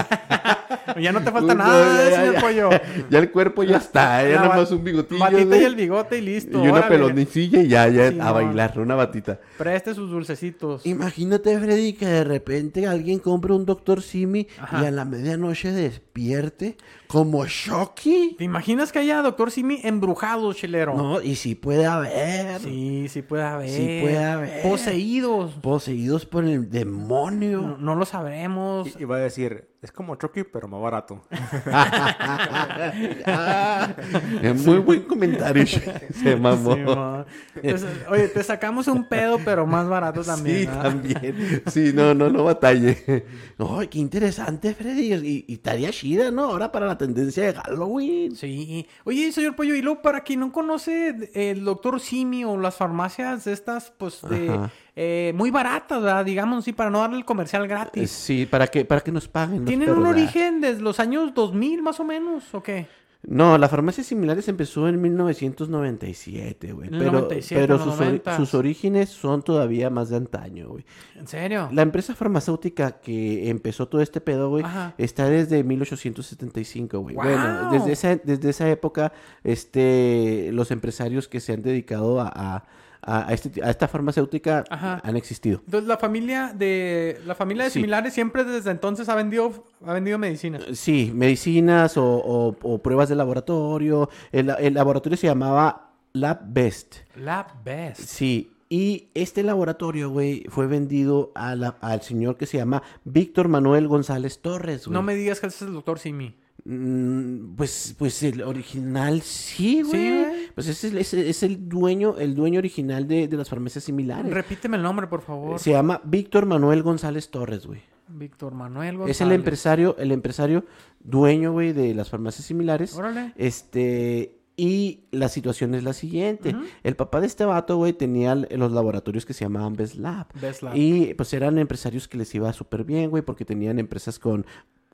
B: Ya no te falta
C: No,
B: nada, señor
C: ya.
B: Pollo.
C: Ya el cuerpo ya está, ya nomás un bigotillo.
B: Batita y el bigote y listo.
C: y una pelonicilla y ya, ya
B: Sí,
C: a
B: no.
C: bailar, una batita.
B: Preste sus dulcecitos.
C: Imagínate, Freddy, que de repente alguien compre un Doctor Simi y a la medianoche despierte como Shocky.
B: ¿Te imaginas que haya doctor Simi embrujado, chelero?
C: No, y sí puede haber.
B: Sí, sí puede haber.
C: Sí puede haber.
B: Poseídos.
C: Poseídos por el demonio.
B: No, no lo sabremos.
D: Y, y va a decir, es como Chucky, pero más barato.
C: Ah, es muy buen comentario. Se mamó.
B: Sí, mo. Entonces, oye, te sacamos un pedo, pero más barato también.
C: sí, también. Sí, no, no, no batalle. Ay, qué interesante, Freddy. Y, y estaría chida, ¿no? Ahora para la tendencia de Halloween.
B: Sí. Oye, señor Pollo, y luego para quien no conoce el doctor Simi o las farmacias estas, pues, de, eh, muy baratas, ¿verdad? Digamos, sí, para no darle el comercial
C: Eh,
B: gratis.
C: Sí, para que, para que nos paguen.
B: ¿Tienen un origen desde los años 2000 más o menos o qué?
C: No, la farmacia similares empezó en 1997, güey. Pero,
B: 97,
C: pero sus, ori-
B: 90s.
C: sus orígenes son todavía más de antaño, güey.
B: ¿En serio?
C: La empresa farmacéutica que empezó todo este pedo, güey, está desde 1875, güey. Bueno, desde esa, desde esa época, este, los empresarios que se han dedicado a, a, a- a este- a esta farmacéutica
B: Ajá.
C: han existido.
B: Entonces la familia de la familia de
C: Sí.
B: similares siempre desde entonces ha vendido ha vendido medicina.
C: Sí, medicinas o, o- o pruebas de laboratorio. El, el laboratorio se llamaba Lab Best.
B: La best.
C: Sí, y este laboratorio, güey, fue vendido a la- al señor que se llama Víctor Manuel González Torres, güey.
B: No me digas que ese es el doctor Simi.
C: Mm, pues, pues el original sí, güey.
B: Sí, güey.
C: pues ese es, es el dueño, el dueño original de, de las farmacias similares.
B: Repíteme el nombre, por favor.
C: Se llama Víctor Manuel González Torres, güey.
B: Víctor Manuel González.
C: Es el empresario, el empresario dueño, güey, de las farmacias similares.
B: Órale.
C: Este, y la situación es la siguiente. El papá de este vato, güey, tenía los laboratorios que se llamaban Best Lab.
B: Best Lab.
C: Y pues eran empresarios que les iba súper bien, güey, porque tenían empresas con,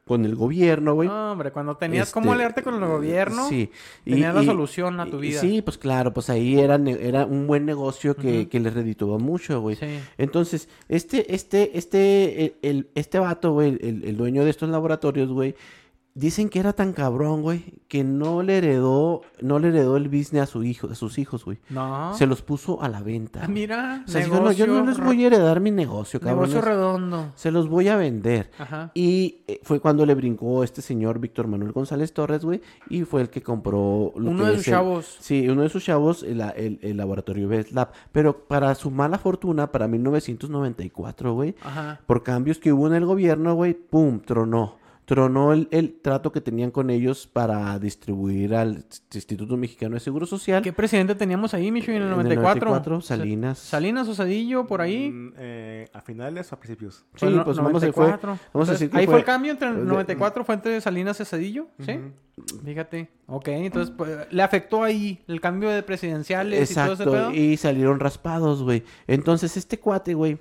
C: con el gobierno, güey.
B: No, hombre, cuando tenías
C: Este,
B: cómo aliarte con el gobierno,
C: Sí. Y-
B: tenías la
C: y-
B: solución a tu vida.
C: Sí, pues claro, pues ahí era, era un buen negocio que,
B: Ujú.
C: que les redituaba mucho, güey.
B: Sí.
C: Entonces, este, este, este, el, el- este vato, güey, el, el dueño de estos laboratorios, güey, dicen que era tan cabrón, güey, que no le heredó, no le heredó el business a su hijo, a sus hijos, güey.
B: No.
C: Se los puso a la venta.
B: Ah, mira,
C: O sea, dijo, no, yo no les voy a heredar mi negocio, cabrón.
B: Negocio redondo.
C: Se los voy a vender.
B: Ajá.
C: Y eh, fue cuando le brincó este señor Víctor Manuel González Torres, güey, y fue el que compró lo
B: Uno
C: que
B: de sus
C: el-
B: chavos.
C: Sí, uno de sus chavos, el, el- el laboratorio Best Lab. Pero para su mala fortuna, para 1994, güey,
B: Ajá.
C: por cambios que hubo en el gobierno, güey, pum, tronó. Tronó el, el trato que tenían con ellos para distribuir al Instituto Mexicano de Seguro Social.
B: ¿Qué presidente teníamos ahí, Micho, en el
C: En el
B: 94?
C: 94, Salinas.
B: Salinas o Cedillo, por ahí.
D: Mm, eh, ¿A finales o a principios?
C: Sí, pues
B: no-
C: vamos a, fue-
B: 94.
C: vamos a decir que
B: ahí fue,
C: fue-
B: el cambio entre el
C: de-
B: 94 fue entre Salinas y Cedillo, ¿sí? Fíjate. Ok, entonces pues, le afectó ahí el cambio de presidenciales y todo ese
C: Exacto,
B: pedo.
C: y salieron raspados, güey. Entonces este cuate, güey,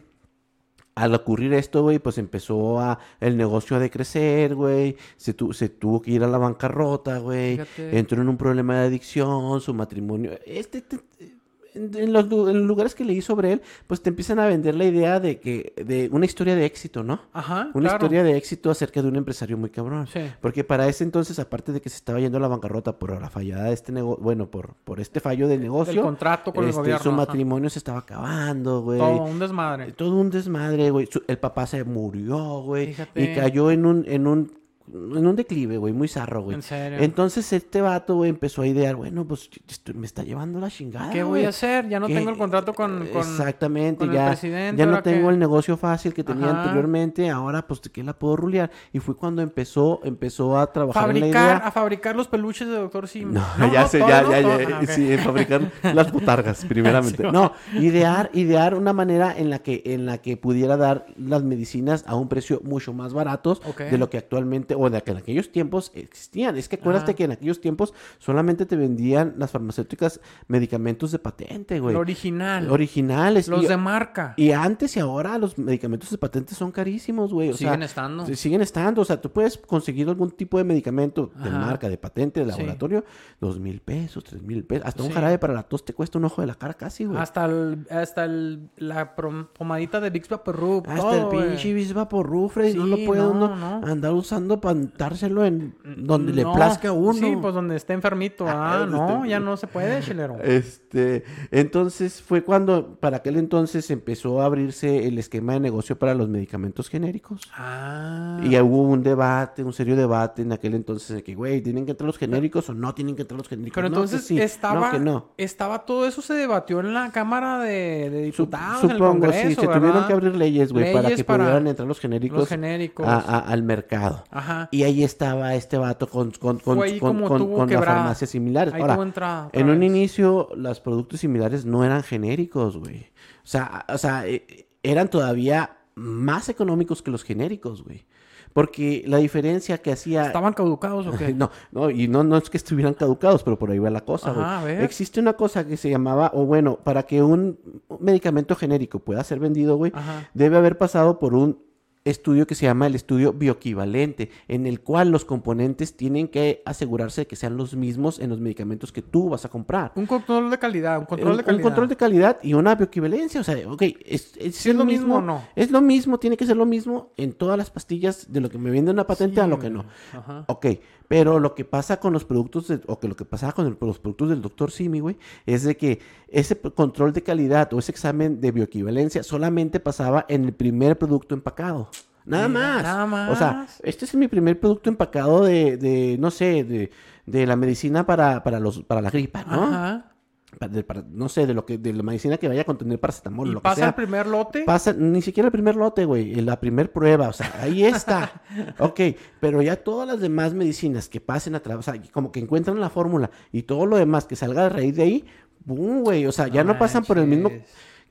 C: al ocurrir esto, güey, pues empezó a el negocio a decrecer, güey. Se, tu- se tuvo que ir a la bancarrota, güey. Entró en un problema de adicción, su matrimonio. Este, te- en, los, lu- en los lugares que leí sobre él, pues te empiezan a vender la idea de que, de una historia de éxito, ¿no?
B: Ajá,
C: Una
B: claro.
C: historia de éxito acerca de un empresario muy cabrón.
B: Sí.
C: Porque para ese entonces, aparte de que se estaba yendo a la bancarrota por la fallada de este negocio, bueno, por, por este fallo del negocio.
B: El contrato con el
C: este,
B: gobierno,
C: Su
B: ajá.
C: matrimonio se estaba acabando, güey.
B: Todo un desmadre.
C: Todo un desmadre, güey. Su- El papá se murió, güey.
B: Fíjate.
C: Y cayó en un, en un, en un declive, güey, muy zarro, güey.
B: En serio.
C: Entonces este vato, güey, empezó a idear, bueno, pues esto me está llevando la chingada.
B: ¿Qué voy
C: güey.
B: a hacer? Ya no
C: ¿Qué?
B: tengo el contrato con... con-
C: Exactamente,
B: con el
C: ya,
B: presidente,
C: ya no
B: ¿ahora
C: tengo
B: qué?
C: el negocio fácil que tenía
B: Ajá.
C: anteriormente, ahora pues qué la puedo rulear. Y fue cuando empezó, empezó a trabajar en la
B: Fabricar,
C: idea.
B: a fabricar los peluches de Doctor Sim.
C: No, ya sé, ya, ya, ya,
B: Ah,
C: sí, fabricar las botargas, primeramente.
B: Sí,
C: no, idear, idear una manera en la que, en la que pudiera dar las medicinas a un precio mucho más baratos
B: Ok.
C: de lo que actualmente, o de que en aquellos tiempos existían. Es que acuérdate
B: Ajá.
C: que en aquellos tiempos solamente te vendían las farmacéuticas medicamentos de patente, güey.
B: Lo original.
C: Originales.
B: Los
C: y,
B: de marca.
C: y antes y ahora los medicamentos de patente son carísimos, güey. O
B: Siguen
C: sea,
B: estando.
C: Sí, Siguen estando. O sea, tú puedes conseguir algún tipo de medicamento de marca, de patente, de
B: Sí.
C: laboratorio, dos mil pesos, tres mil pesos. Hasta un
B: Sí.
C: jarabe para la tos te cuesta un ojo de la cara casi, güey.
B: Hasta, el, hasta el, la pomadita de Vicks Vaporub.
C: Hasta el pinche Bisba por Rufre, no
B: Sí,
C: lo puede
B: no,
C: uno
B: no.
C: andar usando para dárselo en donde le plazca uno.
B: Sí, pues donde esté enfermito. Ah,
C: donde
B: no, ya no se puede, chilero.
C: Este, entonces fue cuando, para aquel entonces, empezó a abrirse el esquema de negocio para los medicamentos genéricos.
B: Ah.
C: Y hubo un debate, un serio debate en aquel entonces de que, güey, ¿tienen que entrar los genéricos o no tienen que entrar los genéricos?
B: Pero
C: No,
B: entonces
C: sí,
B: estaba,
C: No, que no.
B: estaba todo eso se debatió en la Cámara de, de
C: Sup-
B: Diputados, en el
C: Supongo,
B: Congreso,
C: sí, se tuvieron que abrir leyes, güey, para que
B: para
C: pudieran entrar los genéricos,
B: los genéricos.
C: a- a- al mercado.
B: Ajá.
C: Y ahí estaba este vato con, con, con, con, con- las farmacias similares.
B: Ahí
C: Ahora, en un inicio, los productos similares no eran genéricos, güey. O sea, o sea, eh, eran todavía más económicos que los genéricos, güey. Porque la diferencia que hacía...
B: ¿Estaban caducados o qué?
C: No, no, y no, no es que estuvieran caducados, pero por ahí va la cosa, güey.
B: Ajá, a ver.
C: Existe una cosa que se llamaba, o bueno, para que un medicamento genérico pueda ser vendido, güey,
B: Ajá.
C: debe haber pasado por un estudio que se llama el estudio bioequivalente, en el cual los componentes tienen que asegurarse de que sean los mismos en los medicamentos que tú vas a comprar.
B: Un control de calidad, un control
C: Un-
B: de
C: un
B: calidad.
C: control de calidad y una bioequivalencia. O sea, ok, es, es,
B: ¿Sí es lo mismo o no?
C: Es lo mismo, tiene que ser lo mismo en todas las pastillas de lo que me vende una patente a lo que no.
B: Ajá.
C: Ok, pero lo que pasa con los productos, de- o que lo que pasaba con el- los productos del doctor Simi, güey, es de que ese control de calidad o ese examen de bioequivalencia solamente pasaba en el primer producto empacado. Nada más.
B: nada
C: O sea,
B: más.
C: este es mi primer producto empacado de, de no sé, de, de la medicina para, para, los, para la gripa, ¿no?
B: Ajá.
C: Para- de- para- no sé, de lo que, de la medicina que vaya a contener paracetamol,
B: Y
C: lo que
B: pasa
C: sea.
B: el primer lote.
C: Pasa, ni siquiera el primer lote, güey, en la primer prueba, o sea, ahí está. ok, pero ya todas las demás medicinas que pasen a través, o sea, como que encuentran la fórmula y todo lo demás que salga de raíz de ahí, ¡boom, güey! O sea, ya no, pasan por el mismo...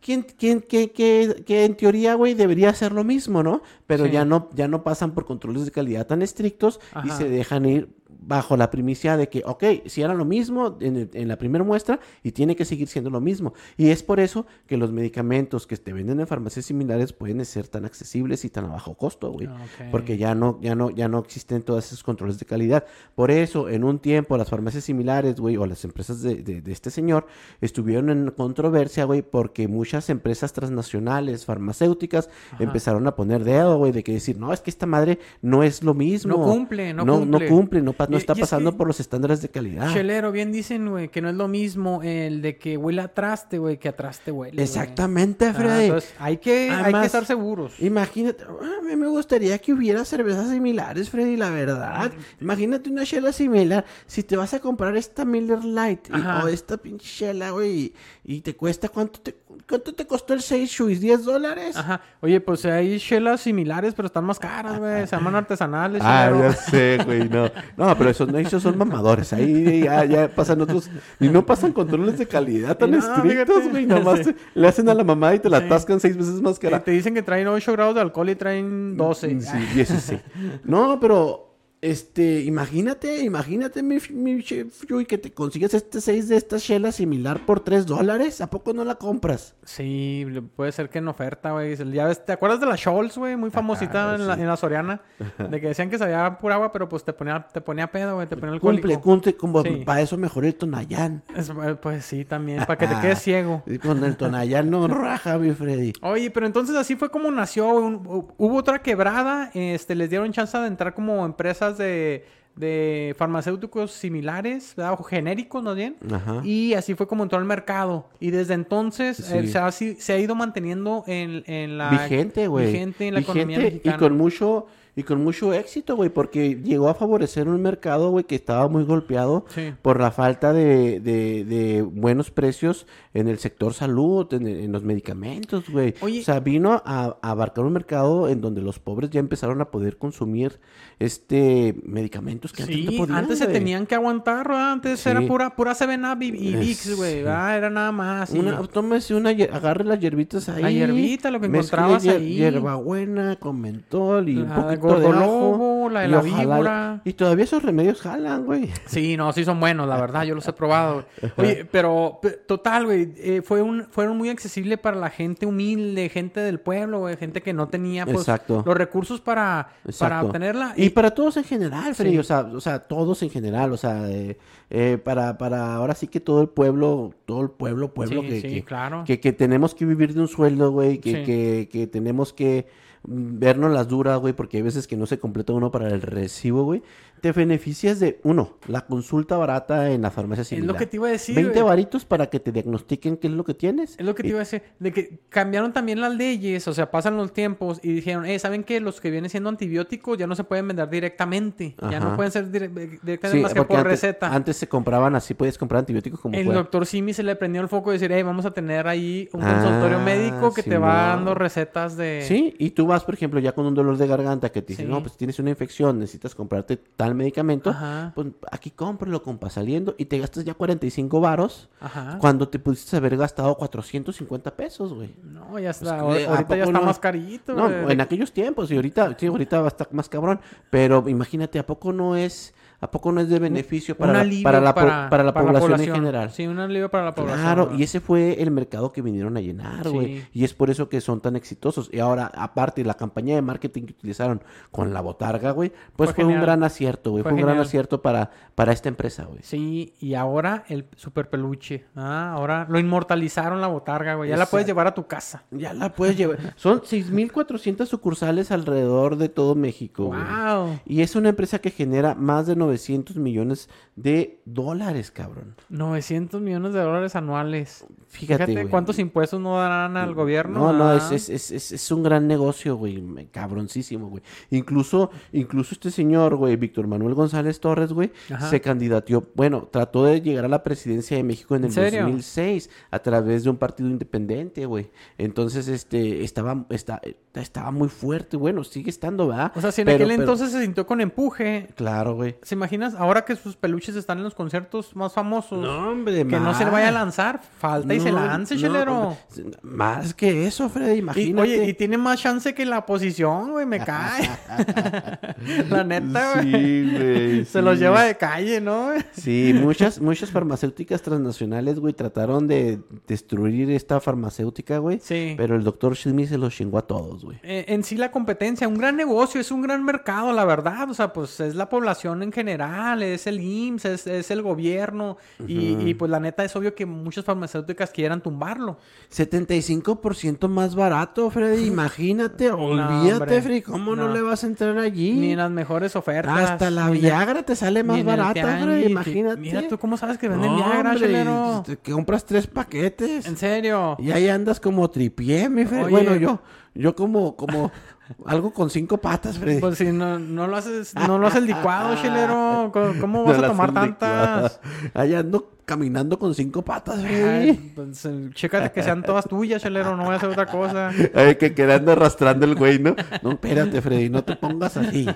C: ¿Quién, quién, qué, qué- qué en teoría, güey, debería ser lo mismo, ¿no? Pero
B: Sí.
C: ya no, ya no pasan por controles de calidad tan estrictos y se dejan ir bajo la primicia de que, ok, si era lo mismo en, la primera muestra y tiene que seguir siendo lo mismo. Y es por eso que los medicamentos que te venden en farmacias similares pueden ser tan accesibles y tan a bajo costo, güey.
B: Ah.
C: Porque ya no, ya no, ya no existen todos esos controles de calidad. Por eso, en un tiempo, las farmacias similares, güey, o las empresas de, de- de este señor, estuvieron en controversia, güey, porque muchas empresas transnacionales, farmacéuticas, empezaron a poner dedo, güey, de que decir, no, es que esta madre no es lo mismo.
B: No cumple, no
C: no
B: cumple.
C: cumple, no no está
B: es
C: pasando
B: que-
C: por los estándares de calidad.
B: Chelero, bien dicen, güey, que no es lo mismo el de que huele a traste, güey, que a traste huele.
C: Exactamente,
B: Ah,
C: Freddy.
B: entonces, hay que, hay que estar seguros.
C: Imagínate, a mí me gustaría que hubiera cervezas similares, Freddy, la verdad. Imagínate una chela similar. Si te vas a comprar esta Miller Light y- o esta pinche chela, güey, y, y te cuesta, ¿cuánto te, ¿cuánto te costó el 6 Shuis? ¿10 dólares?
B: Ajá. Oye, pues hay chelas similares, pero están más caras, güey. Se llaman artesanales.
C: Ah,
B: chelero.
C: ya sé, güey, no. No, pero esos, no, esos son mamadores. Ahí ya, ya pasan otros. Y no pasan controles de calidad tan
B: No,
C: estrictos, güey. Nada más
B: Sí.
C: le hacen a la mamá y te la
B: Sí.
C: atascan seis veces más
B: Que
C: cara.
B: te dicen que traen 8 grados de alcohol y traen 12.
C: Sí, 16. No, pero. Este, imagínate, imagínate, mi, mi chef, Yui, que te consigues este 6 de esta chela similar por 3 dólares. ¿A poco no la compras?
B: Sí, puede ser que en oferta, güey. Ya ves, ¿te acuerdas de la Scholz, güey? Muy famosita en, la, en la Soriana. De que decían que sabía pura agua, pero pues te ponía, te ponía pedo, güey. Te ponía alcohólico.
C: Cumple, cumple, como
B: Sí.
C: para eso mejor el Tonayán.
B: Es- eh, pues sí, también. Para que te quedes ciego.
C: Y Con el Tonayán no raja, mi Freddy.
B: Oye, pero entonces así fue como nació. Un- hu- hubo otra quebrada. Este, les dieron chance de entrar como empresas de, de farmacéuticos similares, ¿verdad? O genéricos, más bien.
C: Ajá.
B: Y así fue como entró al mercado. Y desde entonces eh, se, ha, se ha ido manteniendo en, en la...
C: vigente, güey.
B: Vigente en la economía
C: Vigente
B: mexicana.
C: Y con mucho, y con mucho éxito, güey, porque llegó a favorecer un mercado, güey, que estaba muy golpeado
B: Sí.
C: por la falta de, de, de buenos precios en el sector salud, en, en los medicamentos, güey.
B: Oye.
C: O sea, vino a, a abarcar un mercado en donde los pobres ya empezaron a poder consumir este medicamentos que antes
B: Sí,
C: no podían,
B: antes se tenían que aguantar, ¿verdad? Antes
C: Sí.
B: era pura, pura 7-Up y, y Vicks, güey. Era nada más.
C: Una, tómese una, agarre las hierbitas ahí.
B: La hierbita, lo que encontrabas
C: hier-
B: ahí.
C: Hierbabuena con mentol y un poquito de
B: gordolobo, la de
C: y
B: la
C: ojalá-
B: víbora.
C: Y todavía esos remedios jalan, güey.
B: Sí, no, sí son buenos, la verdad, yo los he probado. Oye, pero pe- total, güey, eh, fue un, fueron muy accesibles para la gente humilde, gente del pueblo, güey, gente que no tenía pues,
C: Exacto.
B: los recursos para, para obtenerla.
C: Y para todos en general, Freddy,
B: Sí.
C: o, sea, o sea, todos en general, o sea, eh, eh, para, para ahora sí que todo el pueblo, todo el pueblo, pueblo
B: Sí,
C: que,
B: sí,
C: que,
B: claro.
C: que, que tenemos que vivir de un sueldo, güey, que, que, que tenemos que vernos las duras, güey, porque hay veces que no se completa uno para el recibo, güey. Te beneficias de, uno, la consulta barata en la farmacia
B: es
C: similar.
B: lo que te iba a decir.
C: 20
B: güey.
C: varitos para que te diagnostiquen qué es lo que tienes.
B: Es lo que te
C: Y-
B: iba a decir, de que cambiaron también las leyes, o sea, pasan los tiempos y dijeron, eh, ¿saben qué? Los que vienen siendo antibióticos ya no se pueden vender directamente, ya no pueden ser dire- directamente
C: Sí,
B: más que por
C: antes,
B: receta.
C: antes se compraban así, puedes comprar antibióticos como
B: El
C: fuera.
B: doctor Simi se le prendió el foco de decir, hey, vamos a tener ahí un
C: Ah,
B: consultorio médico que te va dando recetas de...
C: Sí, y tú vas, por ejemplo, ya con un dolor de garganta que te dicen,
B: Sí.
C: no, pues tienes una infección, necesitas comprarte tal medicamento,
B: Ajá.
C: pues aquí cómpralo, compa, saliendo, y te gastas ya 45 varos
B: Ajá.
C: cuando te pudiste haber gastado 450 pesos, güey.
B: No, ya está.
C: Pues,
B: ahor-
C: ¿a
B: ahorita ya está
C: no?
B: más carito.
C: No, en aquellos tiempos, y ahorita, sí, ahorita va a estar más cabrón, pero imagínate, ¿a poco no es, a poco no es de beneficio para, la, para, la, para la población en general?
B: Sí, un alivio para la población.
C: Claro, y ese fue el mercado que vinieron a llenar, güey.
B: Sí.
C: Y es por eso que son tan exitosos. Y ahora, aparte, la campaña de marketing que utilizaron con la botarga, güey, pues
B: Fue
C: fue, un gran acierto, güey.
B: Fue
C: Fue, un gran acierto para, para esta empresa, güey.
B: Sí, y ahora el super peluche. Ah, ahora lo inmortalizaron la botarga, güey. Ya la puedes llevar a tu casa.
C: Ya la puedes llevar. Son 6.400 sucursales alrededor de todo México, güey.
B: Wow.
C: Y es una empresa que genera más de 900 millones de dólares, cabrón.
B: 900 millones de dólares anuales.
C: Fíjate,
B: cuántos impuestos no darán al gobierno.
C: No, no, es, es, es, es, un gran negocio, güey. Cabroncísimo, güey. Incluso, incluso este señor, güey, Víctor Manuel González Torres, güey,
B: Ajá.
C: se candidateó, bueno, trató de llegar a la presidencia de México en
B: ¿En
C: el
B: serio?
C: 2006 a través de un partido independiente, güey. Entonces, este, estaba, está, estaba muy fuerte, bueno, sigue estando, ¿verdad?
B: O sea, si en
C: Pero-
B: aquel
C: pero-
B: entonces se sintió con empuje.
C: Claro, güey.
B: ¿Se imaginas ahora que sus peluches están en los conciertos más famosos?
C: hombre,
B: que no se le vaya a lanzar. Falta y se lance, chelero.
C: Más que eso, Freddy,
B: Y,
C: imagínate.
B: oye, y tiene más chance que la oposición, güey, me cae. la neta, güey.
C: Sí, güey.
B: Se los lleva de calle, ¿no?
C: Sí, muchas, muchas farmacéuticas transnacionales, güey, trataron de destruir esta farmacéutica, güey.
B: Sí.
C: Pero el doctor Shimi se los chingó a todos, güey.
B: Eh, en sí la competencia, un gran negocio, es un gran mercado, la verdad. O sea, pues es la población en general, es el IMSS, es, es el gobierno. y, y, pues la neta es obvio que muchas farmacéuticas quieran tumbarlo.
C: 75% más barato, Freddy. Imagínate, olvídate,
B: hombre.
C: Freddy. ¿Cómo no.
B: No.
C: le vas a entrar allí?
B: Ni las mejores ofertas.
C: Hasta la Viagra te sale más barata,
B: tianguis.
C: Freddy. Imagínate.
B: Mira, tú cómo sabes que venden
C: No,
B: Viagra,
C: hombre, te- compras tres paquetes.
B: En serio.
C: Y ahí andas como tripié, mi Freddy.
B: Oye.
C: Bueno, yo, yo como, como algo con cinco patas, Freddy.
B: Pues si no, no lo haces, no lo haces licuado, chelero. ¿Cómo, cómo vas
C: No
B: a tomar tantas?
C: Ahí ando caminando con cinco patas.
B: Ay, pues, eh, chécate que sean todas tuyas, chelero, no voy a hacer otra cosa.
C: Ay, que quedando arrastrando el güey, ¿no? No, espérate, Freddy, no te pongas así.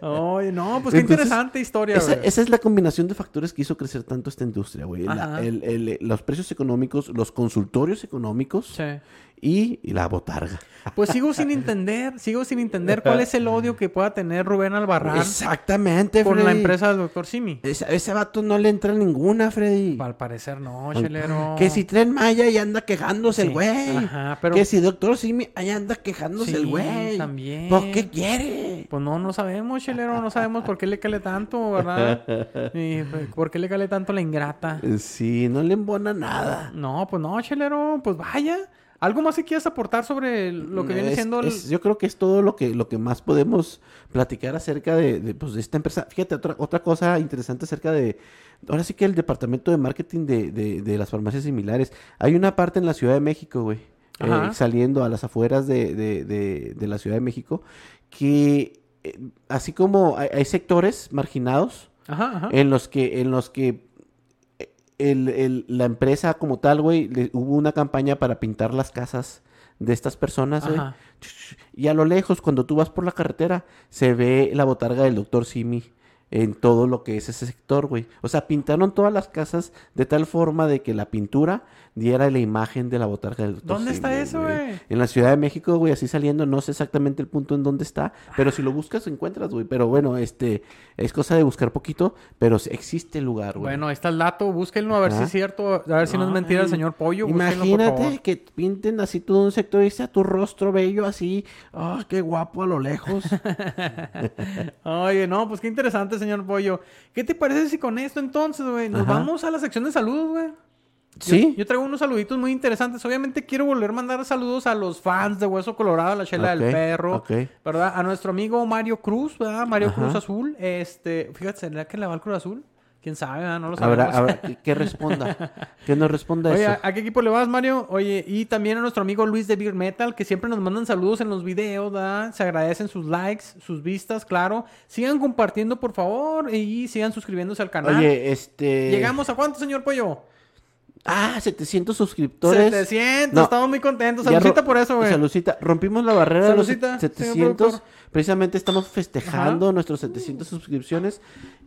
B: Oye, no, pues qué
C: Entonces,
B: interesante historia,
C: Esa,
B: güey.
C: esa es la combinación de factores que hizo crecer tanto esta industria, güey. La- el- el- los precios económicos, los consultorios económicos
B: Sí.
C: y, y la botarga.
B: Pues sigo sin entender, sigo sin entender cuál es el odio que pueda tener Rubén Albarrán
C: Exactamente,
B: con
C: Freddy.
B: la empresa del doctor Simi.
C: Ese, ese vato no le entra ninguna, Freddy.
B: Al parecer no, chelero.
C: Que si Tren Maya y anda quejándose el güey.
B: ajá, pero-
C: Que si Doctor Simi ahí anda quejándose
B: Sí,
C: el güey.
B: también.
C: ¿Por qué quiere?
B: Pues no, no sabemos, chelero, no sabemos por qué le cale tanto, ¿verdad? Y, pues, ¿Por qué le cale tanto la ingrata?
C: Sí, no le embona nada.
B: No, pues no, chelero, pues vaya. ¿Algo más que quieras aportar sobre lo que viene
C: Es-
B: siendo el...
C: es- yo creo que es todo lo que, lo que más podemos platicar acerca de, de, pues, de esta empresa. Fíjate, otra, otra cosa interesante acerca de... Ahora sí que el departamento de marketing de, de, de las farmacias similares. Hay una parte en la Ciudad de México, güey. eh, saliendo a las afueras de, de, la Ciudad de México. Que eh, así como hay, hay sectores marginados
B: Ajá, ajá.
C: en los que, en los que eh, el- el- la empresa como tal, güey, le- hubo una campaña para pintar las casas de estas personas, güey. Y a lo lejos, cuando tú vas por la carretera, se ve la botarga del doctor Simi en todo lo que es ese sector, güey. O sea, pintaron todas las casas de tal forma de que la pintura diera la imagen de la botarga del doctor
B: ¿Dónde está eso, güey?
C: En la Ciudad de México, güey, así saliendo, no sé exactamente el punto en dónde está, pero si lo buscas encuentras, güey. Pero bueno, este, es cosa de buscar poquito, pero existe el lugar, güey.
B: Bueno, ahí está el dato, búsquenlo a ver si es cierto, a ver si no es mentira el señor Pollo. por
C: Imagínate
B: favor.
C: que pinten así todo un sector y sea tu rostro bello así, ah, qué guapo a lo lejos.
B: Oye, no, pues qué interesante, señor Pollo. ¿Qué te parece si con esto entonces, güey, nos
C: Ajá.
B: vamos a la sección de saludos, güey?
C: ¿Sí?
B: Yo, traigo unos saluditos muy interesantes. Obviamente quiero volver a mandar saludos a los fans de Hueso Colorado, la chela del perro. ¿verdad? A nuestro amigo Mario Cruz, ¿verdad? Mario
C: Ajá.
B: Cruz Azul. Este, fíjate, ¿será que le va el Cruz Azul? ¿Quién sabe, verdad? No lo sabemos.
C: Habrá, habrá- que, responda, que nos responda
B: Oye,
C: eso.
B: ¿a, a qué equipo le vas, Mario? Oye, y también a nuestro amigo Luis de Beer Metal, que siempre nos mandan saludos en los videos, ¿verdad? Se agradecen sus likes, sus vistas, claro. Sigan compartiendo, por favor, y sigan suscribiéndose al canal.
C: Oye, este...
B: ¿Llegamos a cuánto, señor Pollo?
C: Ah, 700 suscriptores.
B: 700,
C: No.
B: estamos muy contentos.
C: Ro-
B: por eso, güey.
C: Saludcita. Rompimos la barrera de los
B: Saludcita, señor
C: 700.
B: productor.
C: Precisamente estamos festejando nuestros 700 suscripciones.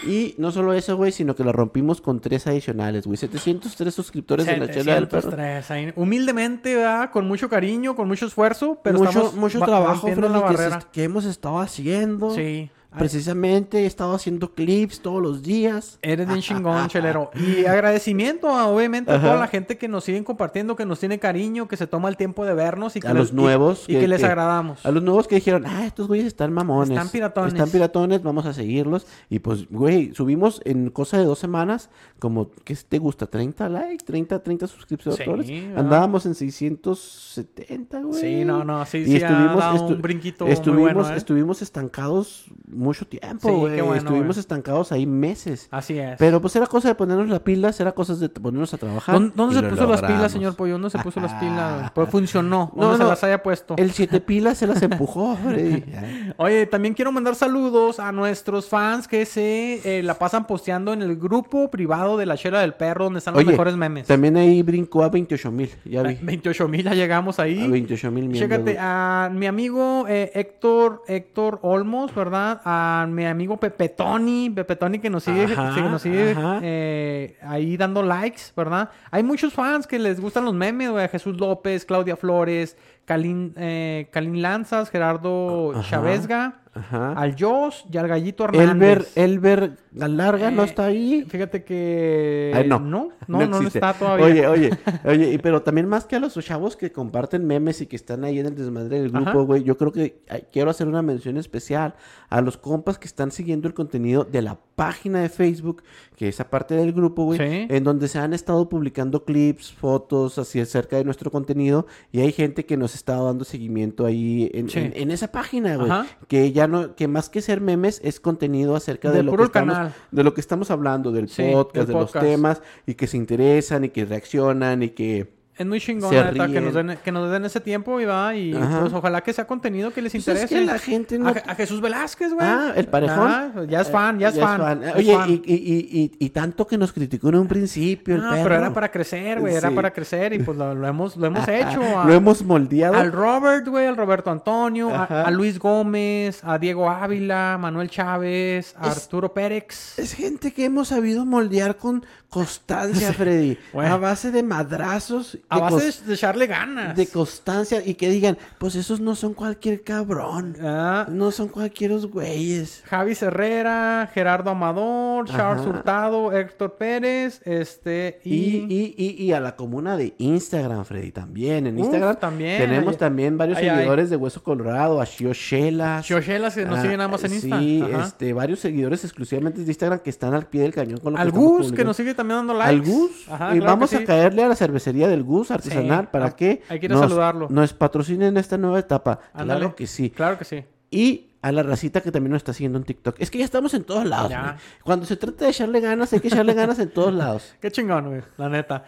C: Y no solo eso, güey, sino que la rompimos con tres adicionales, güey. 703 suscriptores de la chela del perro.
B: 703. Humildemente, ¿verdad? Con mucho cariño, con mucho esfuerzo, pero
C: mucho,
B: estamos
C: mucho
B: ba-
C: trabajo, Freddy,
B: la
C: que, se-
B: barrera.
C: que hemos estado haciendo.
B: Sí.
C: Precisamente he estado haciendo clips todos los días.
B: Eres bien chingón, chelero. Y agradecimiento, a, obviamente, a toda la gente que nos siguen compartiendo, que nos tiene cariño, que se toma el tiempo de vernos y que
C: A
B: les-
C: los nuevos
B: y, y que, les agradamos.
C: A los nuevos que dijeron, ah, estos güeyes están mamones.
B: Están piratones.
C: Están piratones, vamos a seguirlos. Y pues, güey, subimos en cosa de dos semanas, como, ¿qué te gusta? ¿30 likes? ¿30, 30 suscriptores?
B: Sí.
C: Andábamos en 670, güey.
B: Sí, no, no, sí,
C: Y
B: sí ha
C: estuvimos,
B: dado
C: estu-
B: un brinquito muy
C: estuvimos,
B: bueno, ¿eh?
C: estuvimos estancados mucho tiempo,
B: Sí,
C: güey.
B: qué bueno,
C: estuvimos
B: güey.
C: estancados ahí meses.
B: Así es.
C: Pero pues era cosa de ponernos las pilas, era cosa de ponernos a trabajar.
B: ¿Dónde, se
C: lo
B: puso las pilas, señor Pollo? ¿Dónde se puso las pilas? Pues funcionó.
C: No,
B: ¿Dónde
C: no.
B: se las haya puesto?
C: El siete pilas se las empujó, Freddy.
B: Oye, también quiero mandar saludos a nuestros fans que se eh, la pasan posteando en el grupo privado de la chela del perro, donde están los
C: Oye,
B: mejores memes.
C: También ahí brincó a 28 mil, ya vi.
B: 28 mil ya llegamos ahí.
C: A 28 mil.
B: Chécate, a mi amigo eh, Héctor, Héctor Olmos, ¿verdad? A mi amigo Pepe Tony, Pepe Tony que nos sigue,
C: Ajá,
B: que nos sigue
C: ajá.
B: eh, ahí dando likes, ¿verdad? Hay muchos fans que les gustan los memes, güey. Jesús López, Claudia Flores, Kalin, eh, Kalin Lanzas, Gerardo
C: Ajá.
B: Chavezga,
C: Ajá.
B: al Jos y al Gallito
C: Elber,
B: Hernández.
C: Elber Galarga no
B: Eh,
C: está ahí.
B: Fíjate que...
C: Ay, no.
B: No, no, no, está todavía.
C: Oye, oye, oye, y- pero también más que a los chavos que comparten memes y que están ahí en el desmadre del grupo, güey, yo creo que quiero hacer una mención especial a los compas que están siguiendo el contenido de la página de Facebook, que es aparte del grupo, güey,
B: Sí.
C: en donde se han estado publicando clips, fotos, así acerca de nuestro contenido, y hay gente que nos está dando seguimiento ahí en,
B: Sí.
C: en- en esa página, güey, que ya no, que más que ser memes es contenido acerca de,
B: De
C: lo que estamos, de lo que estamos hablando, del
B: Sí,
C: podcast, de los temas, y que se interesan y que reaccionan y que...
B: Es muy chingón, que nos, den, que nos den ese tiempo y va. Y pues ojalá que sea contenido que les
C: Pues es
B: interese.
C: que la gente no-
B: a, Je- a Jesús Velázquez, güey.
C: Ah, el parejón.
B: Ah, ya es fan, ya es
C: Eh,
B: fan. es
C: Oye,
B: fan.
C: Y, y, y, y, tanto que nos criticó en un principio el perro.
B: pero era para crecer, güey. Era
C: Sí.
B: para crecer y pues lo, lo hemos, lo hemos hecho. a-
C: Lo hemos moldeado.
B: Al Robert, güey, al Roberto Antonio, a, Luis Gómez, a Diego Ávila, Manuel Chávez, a
C: Es-
B: Arturo Pérez.
C: Es gente que hemos sabido moldear con constancia, Freddy.
B: Bueno.
C: A base de madrazos.
B: A
C: de
B: base de, echarle ganas.
C: de constancia y que digan, pues esos no son cualquier cabrón.
B: Ah,
C: No son cualquieros güeyes.
B: Javi Herrera, Gerardo Amador, Charles
C: Ajá.
B: Hurtado, Héctor Pérez, este,
C: Y,
B: y...
C: y, y, y a la comuna de Instagram, Freddy, también. En
B: Uf,
C: Instagram
B: también.
C: tenemos
B: Ay,
C: también varios
B: ay, ay.
C: seguidores de Hueso Colorado, a Shio Shelas.
B: Xiochelas que nos
C: Ah,
B: siguen nada más en Insta.
C: Sí,
B: Ajá.
C: este, varios seguidores exclusivamente de Instagram que están al pie del cañón con lo
B: Al
C: que
B: Gus, que nos sigue también dando likes.
C: Al Gus.
B: Ajá,
C: y
B: claro
C: vamos a caerle a la cervecería del Gus artesanal
B: Sí,
C: para
B: hay-
C: que
B: hay que ir a saludarlo.
C: nos patrocinen esta nueva etapa.
B: Ándale.
C: Claro que sí.
B: Claro que sí.
C: Y a la racita que también nos está siguiendo en TikTok. Es que ya estamos en todos lados.
B: Ya.
C: Cuando se trata de echarle ganas, hay que echarle ganas en todos lados.
B: Qué chingón, güey, la neta.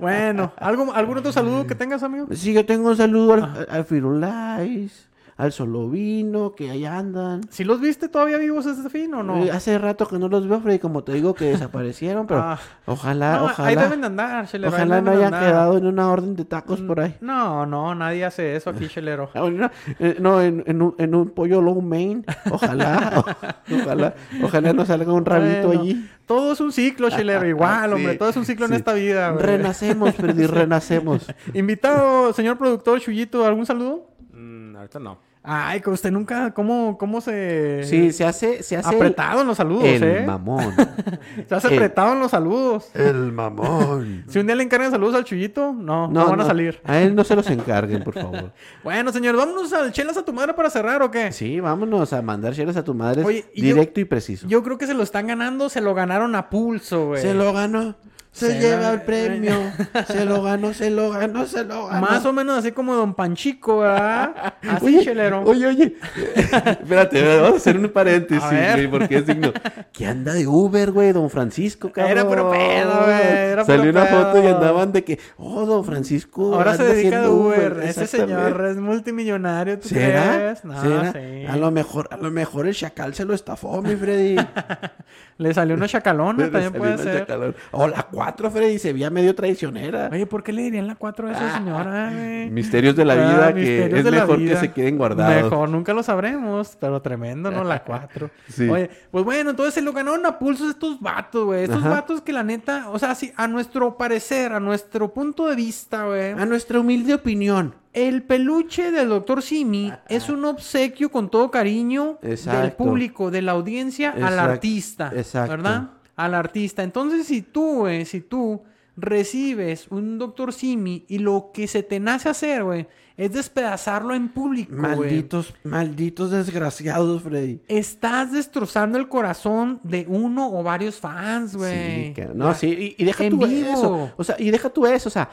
B: Bueno, ¿algo, ¿algún otro saludo que tengas, amigo?
C: Sí, yo tengo un saludo al, al Firulais, al Solovino, que ahí andan.
B: ¿Si los viste todavía vivos este fin o no?
C: Eh, Hace rato que no los veo, Freddy, como te digo que desaparecieron, pero
B: Ah.
C: ojalá,
B: No,
C: ojalá.
B: Ahí deben de andar, chelero.
C: Ojalá no hayan
B: andar.
C: quedado en una orden de tacos por ahí.
B: No, no, nadie hace eso aquí, chelero.
C: No, eh, no, en, en un, en un pollo low main. Ojalá, o- ojalá, ojalá nos salga un rabito
B: Bueno,
C: allí.
B: Todo es un ciclo, chelero. Igual,
C: Sí,
B: hombre. Todo es un ciclo en esta vida, güey.
C: Renacemos, Freddy, renacemos.
B: Invitado, señor productor Chuyito, ¿algún saludo?
D: Mm, ahorita no.
B: Ay, que usted nunca, ¿cómo, cómo se...
C: Sí, se hace, se hace
B: Apretado en los saludos,
C: el
B: ¿eh?
C: mamón.
B: Se hace
C: el-
B: apretado en los saludos.
C: El mamón.
B: Si un día le encargan saludos al Chuyito, no, no, van a salir.
C: A él no se los encarguen, por favor.
B: Bueno, señor, vámonos al chelas a tu madre para cerrar, ¿o qué?
C: Sí, vámonos a mandar chelas a tu madre
B: Oye, y yo-
C: directo y preciso.
B: Yo creo que se lo están ganando, se lo ganaron a pulso, güey.
C: Se lo ganó. Se,
B: Se
C: lleva
B: la-
C: el premio. se lo ganó, se lo ganó, se lo ganó.
B: Más o menos así como Don Panchico, ¿verdad? Así,
C: Oye,
B: chelero.
C: oye, oye. Espérate, vamos a hacer un paréntesis,
B: A ver.
C: güey, porque es digno. ¿Qué anda de Uber, güey? Don Francisco, cabrón.
B: Era puro pedo, güey, era
C: Salió
B: puro
C: una foto y andaban de que, oh, Don Francisco.
B: Ahora se dedica de
C: haciendo
B: Uber. Ese señor es multimillonario, ¿tú
C: ¿Será?
B: crees? No,
C: ¿Será?
B: sí.
C: A lo mejor, a lo mejor el chacal se lo estafó, mi Freddy.
B: Le salió una chacalona, también puede ser.
C: chacalón. O la 4, Freddy, se veía medio traicionera.
B: Oye, ¿por qué le dirían la 4 a esa señora, güey?
C: Misterios de la
B: Ah,
C: vida que
B: misterios
C: es mejor
B: vida.
C: que se queden guardados.
B: Mejor, nunca lo sabremos, pero tremendo, ¿no? La 4.
C: Sí.
B: Oye, pues bueno, entonces se lo ganaron a pulsos estos vatos, güey. Estos
C: Ajá.
B: vatos que la neta, o sea, sí, a nuestro parecer, a nuestro punto de vista, güey.
C: A nuestra humilde opinión.
B: El peluche del Dr. Simi es un obsequio con todo cariño del público, de la audiencia al artista.
C: exacto.
B: ¿Verdad? Al artista. Entonces, si tú, güey, si tú recibes un Dr. Simi y lo que se te nace hacer, güey, es despedazarlo en público.
C: Malditos, malditos desgraciados, Freddy.
B: Estás destrozando el corazón de uno o varios fans, güey.
C: Sí, que- no, sí, y, y deja
B: En
C: tú
B: vivo.
C: eso. O sea, y deja tú eso, o sea,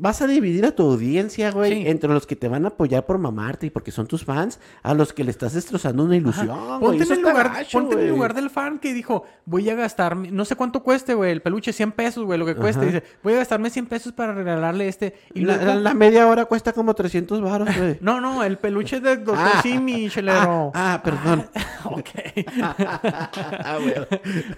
C: vas a dividir a tu audiencia, güey,
B: Sí.
C: entre los que te van a apoyar por mamarte y porque son tus fans, a los que le estás destrozando una ilusión.
B: Ponte, en el, lugar,
C: gacho,
B: ponte en el lugar del fan que dijo, voy a gastarme, no sé cuánto cueste, güey, el peluche, 100 pesos, güey, lo que cueste. Dice, voy a gastarme 100 pesos para regalarle este. Y
C: La,
B: luego-
C: la- la media hora cuesta como 300 baros, güey.
B: No, no, el peluche de Dr.
C: Ah,
B: Simi, chelero.
C: Ah, ah, perdón.
B: ok.
C: Ah.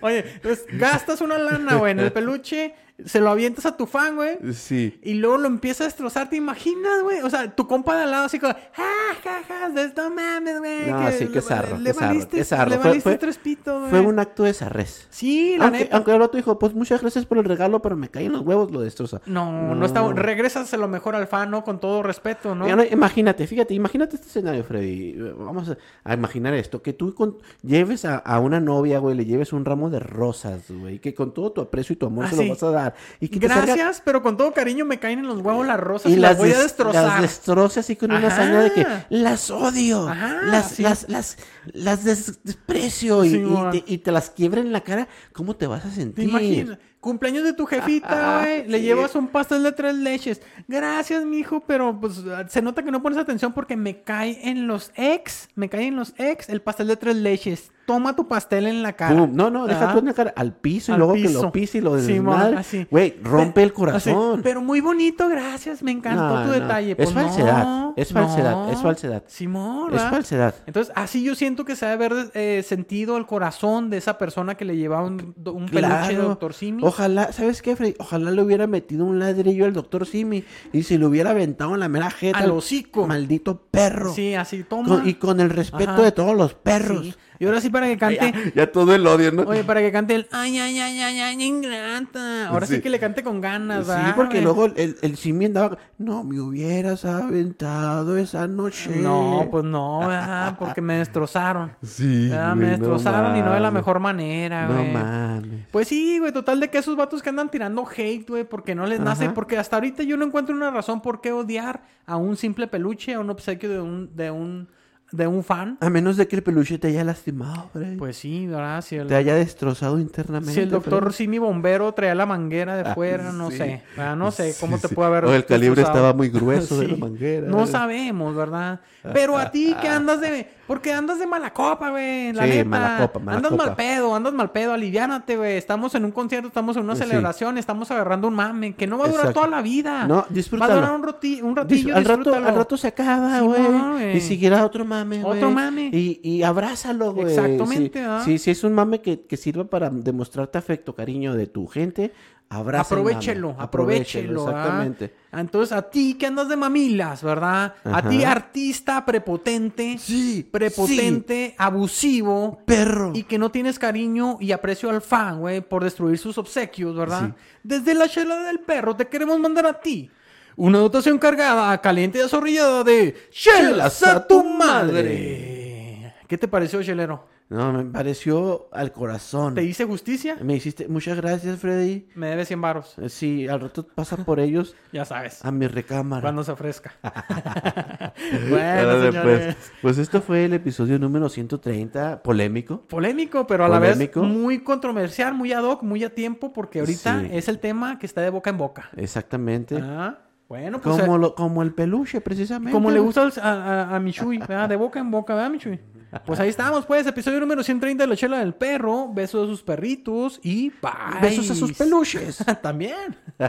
B: Oye, pues gastas una lana, güey, en el peluche. Se lo avientas a tu fan, güey.
C: Sí.
B: Y luego lo empieza a destrozar, ¿te imaginas, güey? O sea, tu compa de al lado así como, ja, ja, ja, de esto mames, güey.
C: No, sí,
B: le-
C: qué zarro,
B: Le
C: qué zarro,
B: valiste,
C: qué zarro.
B: le valiste
C: fue-
B: tres pitos, güey.
C: Fue un acto de sarrés.
B: Sí, la
C: Aunque,
B: neta.
C: aunque el otro dijo, pues muchas gracias por el regalo, pero me caen los huevos, lo destroza.
B: No, no, está... Regrésaselo mejor al fan, ¿no? Con todo respeto, ¿no?
C: Mira, no, imagínate, fíjate, imagínate este escenario, Freddy. Vamos a, a imaginar esto, que tú con- lleves a, a una novia, güey, le lleves un ramo de rosas, güey, que con todo tu aprecio y tu amor
B: Ah,
C: se lo
B: sí.
C: vas a dar. Y que te salga-
B: Gracias, pero con todo cariño me caen en los huevos las rosas
C: y,
B: y, las,
C: las,
B: voy a
C: des-
B: destrozar.
C: Las destroce así con una
B: Ajá.
C: hazaña de que las odio,
B: Ajá,
C: las,
B: sí.
C: las, las, las des- desprecio y,
B: Sí,
C: y te, y te las quiebra en la cara. ¿Cómo te vas a
B: ¿Te
C: sentir?
B: Cumpleaños de tu jefita, güey. Le
C: sí.
B: llevas un pastel de tres leches. Gracias, mijo, pero pues se nota que no pones atención porque me cae en los ex. Me cae en los ex el pastel de tres leches. Toma tu pastel en la cara.
C: Pum. No, no, deja
B: Ah.
C: tú en la cara al piso y
B: Al
C: luego que
B: piso.
C: lo pise y lo
B: Sí,
C: desmadre.
B: así.
C: Güey, rompe el
B: Así,
C: corazón.
B: pero muy bonito, gracias. Me encantó
C: No,
B: tu
C: no.
B: detalle.
C: Es
B: Pues,
C: falsedad,
B: no,
C: es falsedad, es falsedad.
B: Simón,
C: es falsedad.
B: Entonces, así yo siento que se debe haber eh, sentido el corazón de esa persona que le llevaba un, un peluche de. Doctor Simi.
C: Ojalá, ¿sabes qué, Freddy? Ojalá le hubiera metido un ladrillo al doctor Simi y se lo hubiera aventado en la mera jeta.
B: Al hocico.
C: Maldito perro.
B: Sí, así, toma.
C: Con- y con el respeto
B: Ajá.
C: de todos los perros.
B: Sí. Y ahora sí para que cante.
C: Ya, ya todo el odio, ¿no?
B: Oye, para que cante el ay, ay, ay, ay, ay, ingrata. Ahora sí,
C: Sí.
B: que le cante con ganas,
C: Sí,
B: ¿verdad,
C: porque luego el, el Simi andaba. No me hubieras aventado esa noche.
B: No, pues no, ¿verdad? Porque me destrozaron.
C: Sí.
B: ¿verdad?
C: güey,
B: Me destrozaron y no de la mejor manera,
C: No
B: güey.
C: mames.
B: Pues sí, güey, total de que esos vatos que andan tirando hate, güey, porque no les nace,
C: Ajá.
B: porque hasta ahorita yo no encuentro una razón por qué odiar a un simple peluche, a un obsequio de un, de un, de un fan.
C: A menos de que el peluche te haya lastimado, Freddy.
B: Pues sí, ¿verdad? Si el,
C: te haya destrozado internamente.
B: si el doctor. Simi Bombero traía la manguera de
C: Ah,
B: fuera, no
C: sí.
B: sé, ¿verdad? No sé cómo
C: Sí,
B: te
C: sí.
B: puede haber
C: O el calibre estaba muy grueso de la manguera.
B: No
C: ¿verdad?
B: sabemos, ¿verdad? Pero a ti que andas de... Porque andas de mala copa, güey. La
C: Sí,
B: neta.
C: mala copa, mala
B: andas
C: copa.
B: mal pedo, andas mal pedo. Aliviánate, güey. Estamos en un concierto, estamos en una celebración, estamos agarrando un mame que no va a durar
C: Exacto.
B: toda la vida.
C: No,
B: Va a
C: disfrútalo.
B: durar un, roti- un
C: Dis-
B: ratillo,
C: al, rato,
B: disfrútalo.
C: al rato se acaba, güey.
B: güey.
C: y seguirá otro mame, güey.
B: Otro mame.
C: Y, y abrázalo, güey.
B: Exactamente,
C: Sí,
B: ¿ah?
C: sí, si es un mame que, que sirva para demostrarte afecto, cariño de tu gente, abraza mame.
B: Aprovechelo, aprovechelo. ¿ah?
C: Exactamente.
B: Entonces, a ti que andas de mamilas, ¿verdad? A ti, artista prepotente,
C: Sí,
B: prepotente, abusivo,
C: Perro.
B: y que no tienes cariño y aprecio al fan, güey, por destruir sus obsequios, ¿verdad? Desde la chela del perro te queremos mandar a ti una dotación cargada, caliente y azorrillada de chelas a tu madre. ¿Qué te pareció, chelero?
C: No, me pareció al corazón.
B: ¿Te hice justicia?
C: Me hiciste... Muchas gracias, Freddy.
B: Me debes 100 varos.
C: Eh, Sí, al rato pasa por ellos
B: Ya sabes.
C: a mi recámara.
B: Cuando se ofrezca. bueno, señores.
C: pues. Pues esto fue el episodio número 130, polémico.
B: Polémico, pero a la vez muy controversial, muy ad hoc, muy a tiempo, porque ahorita
C: Sí.
B: es el tema que está de boca en boca.
C: Exactamente.
B: Ah, bueno, pues
C: como,
B: eh,
C: lo, como el peluche, precisamente.
B: como le gusta a, a, a Michui, ¿verdad? De boca en boca, ¿verdad, Michui? Pues ahí estamos, pues, episodio número 130 de La Chela del Perro. Besos a sus perritos y bye.
C: Besos a sus peluches.
B: También.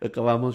C: Acabamos.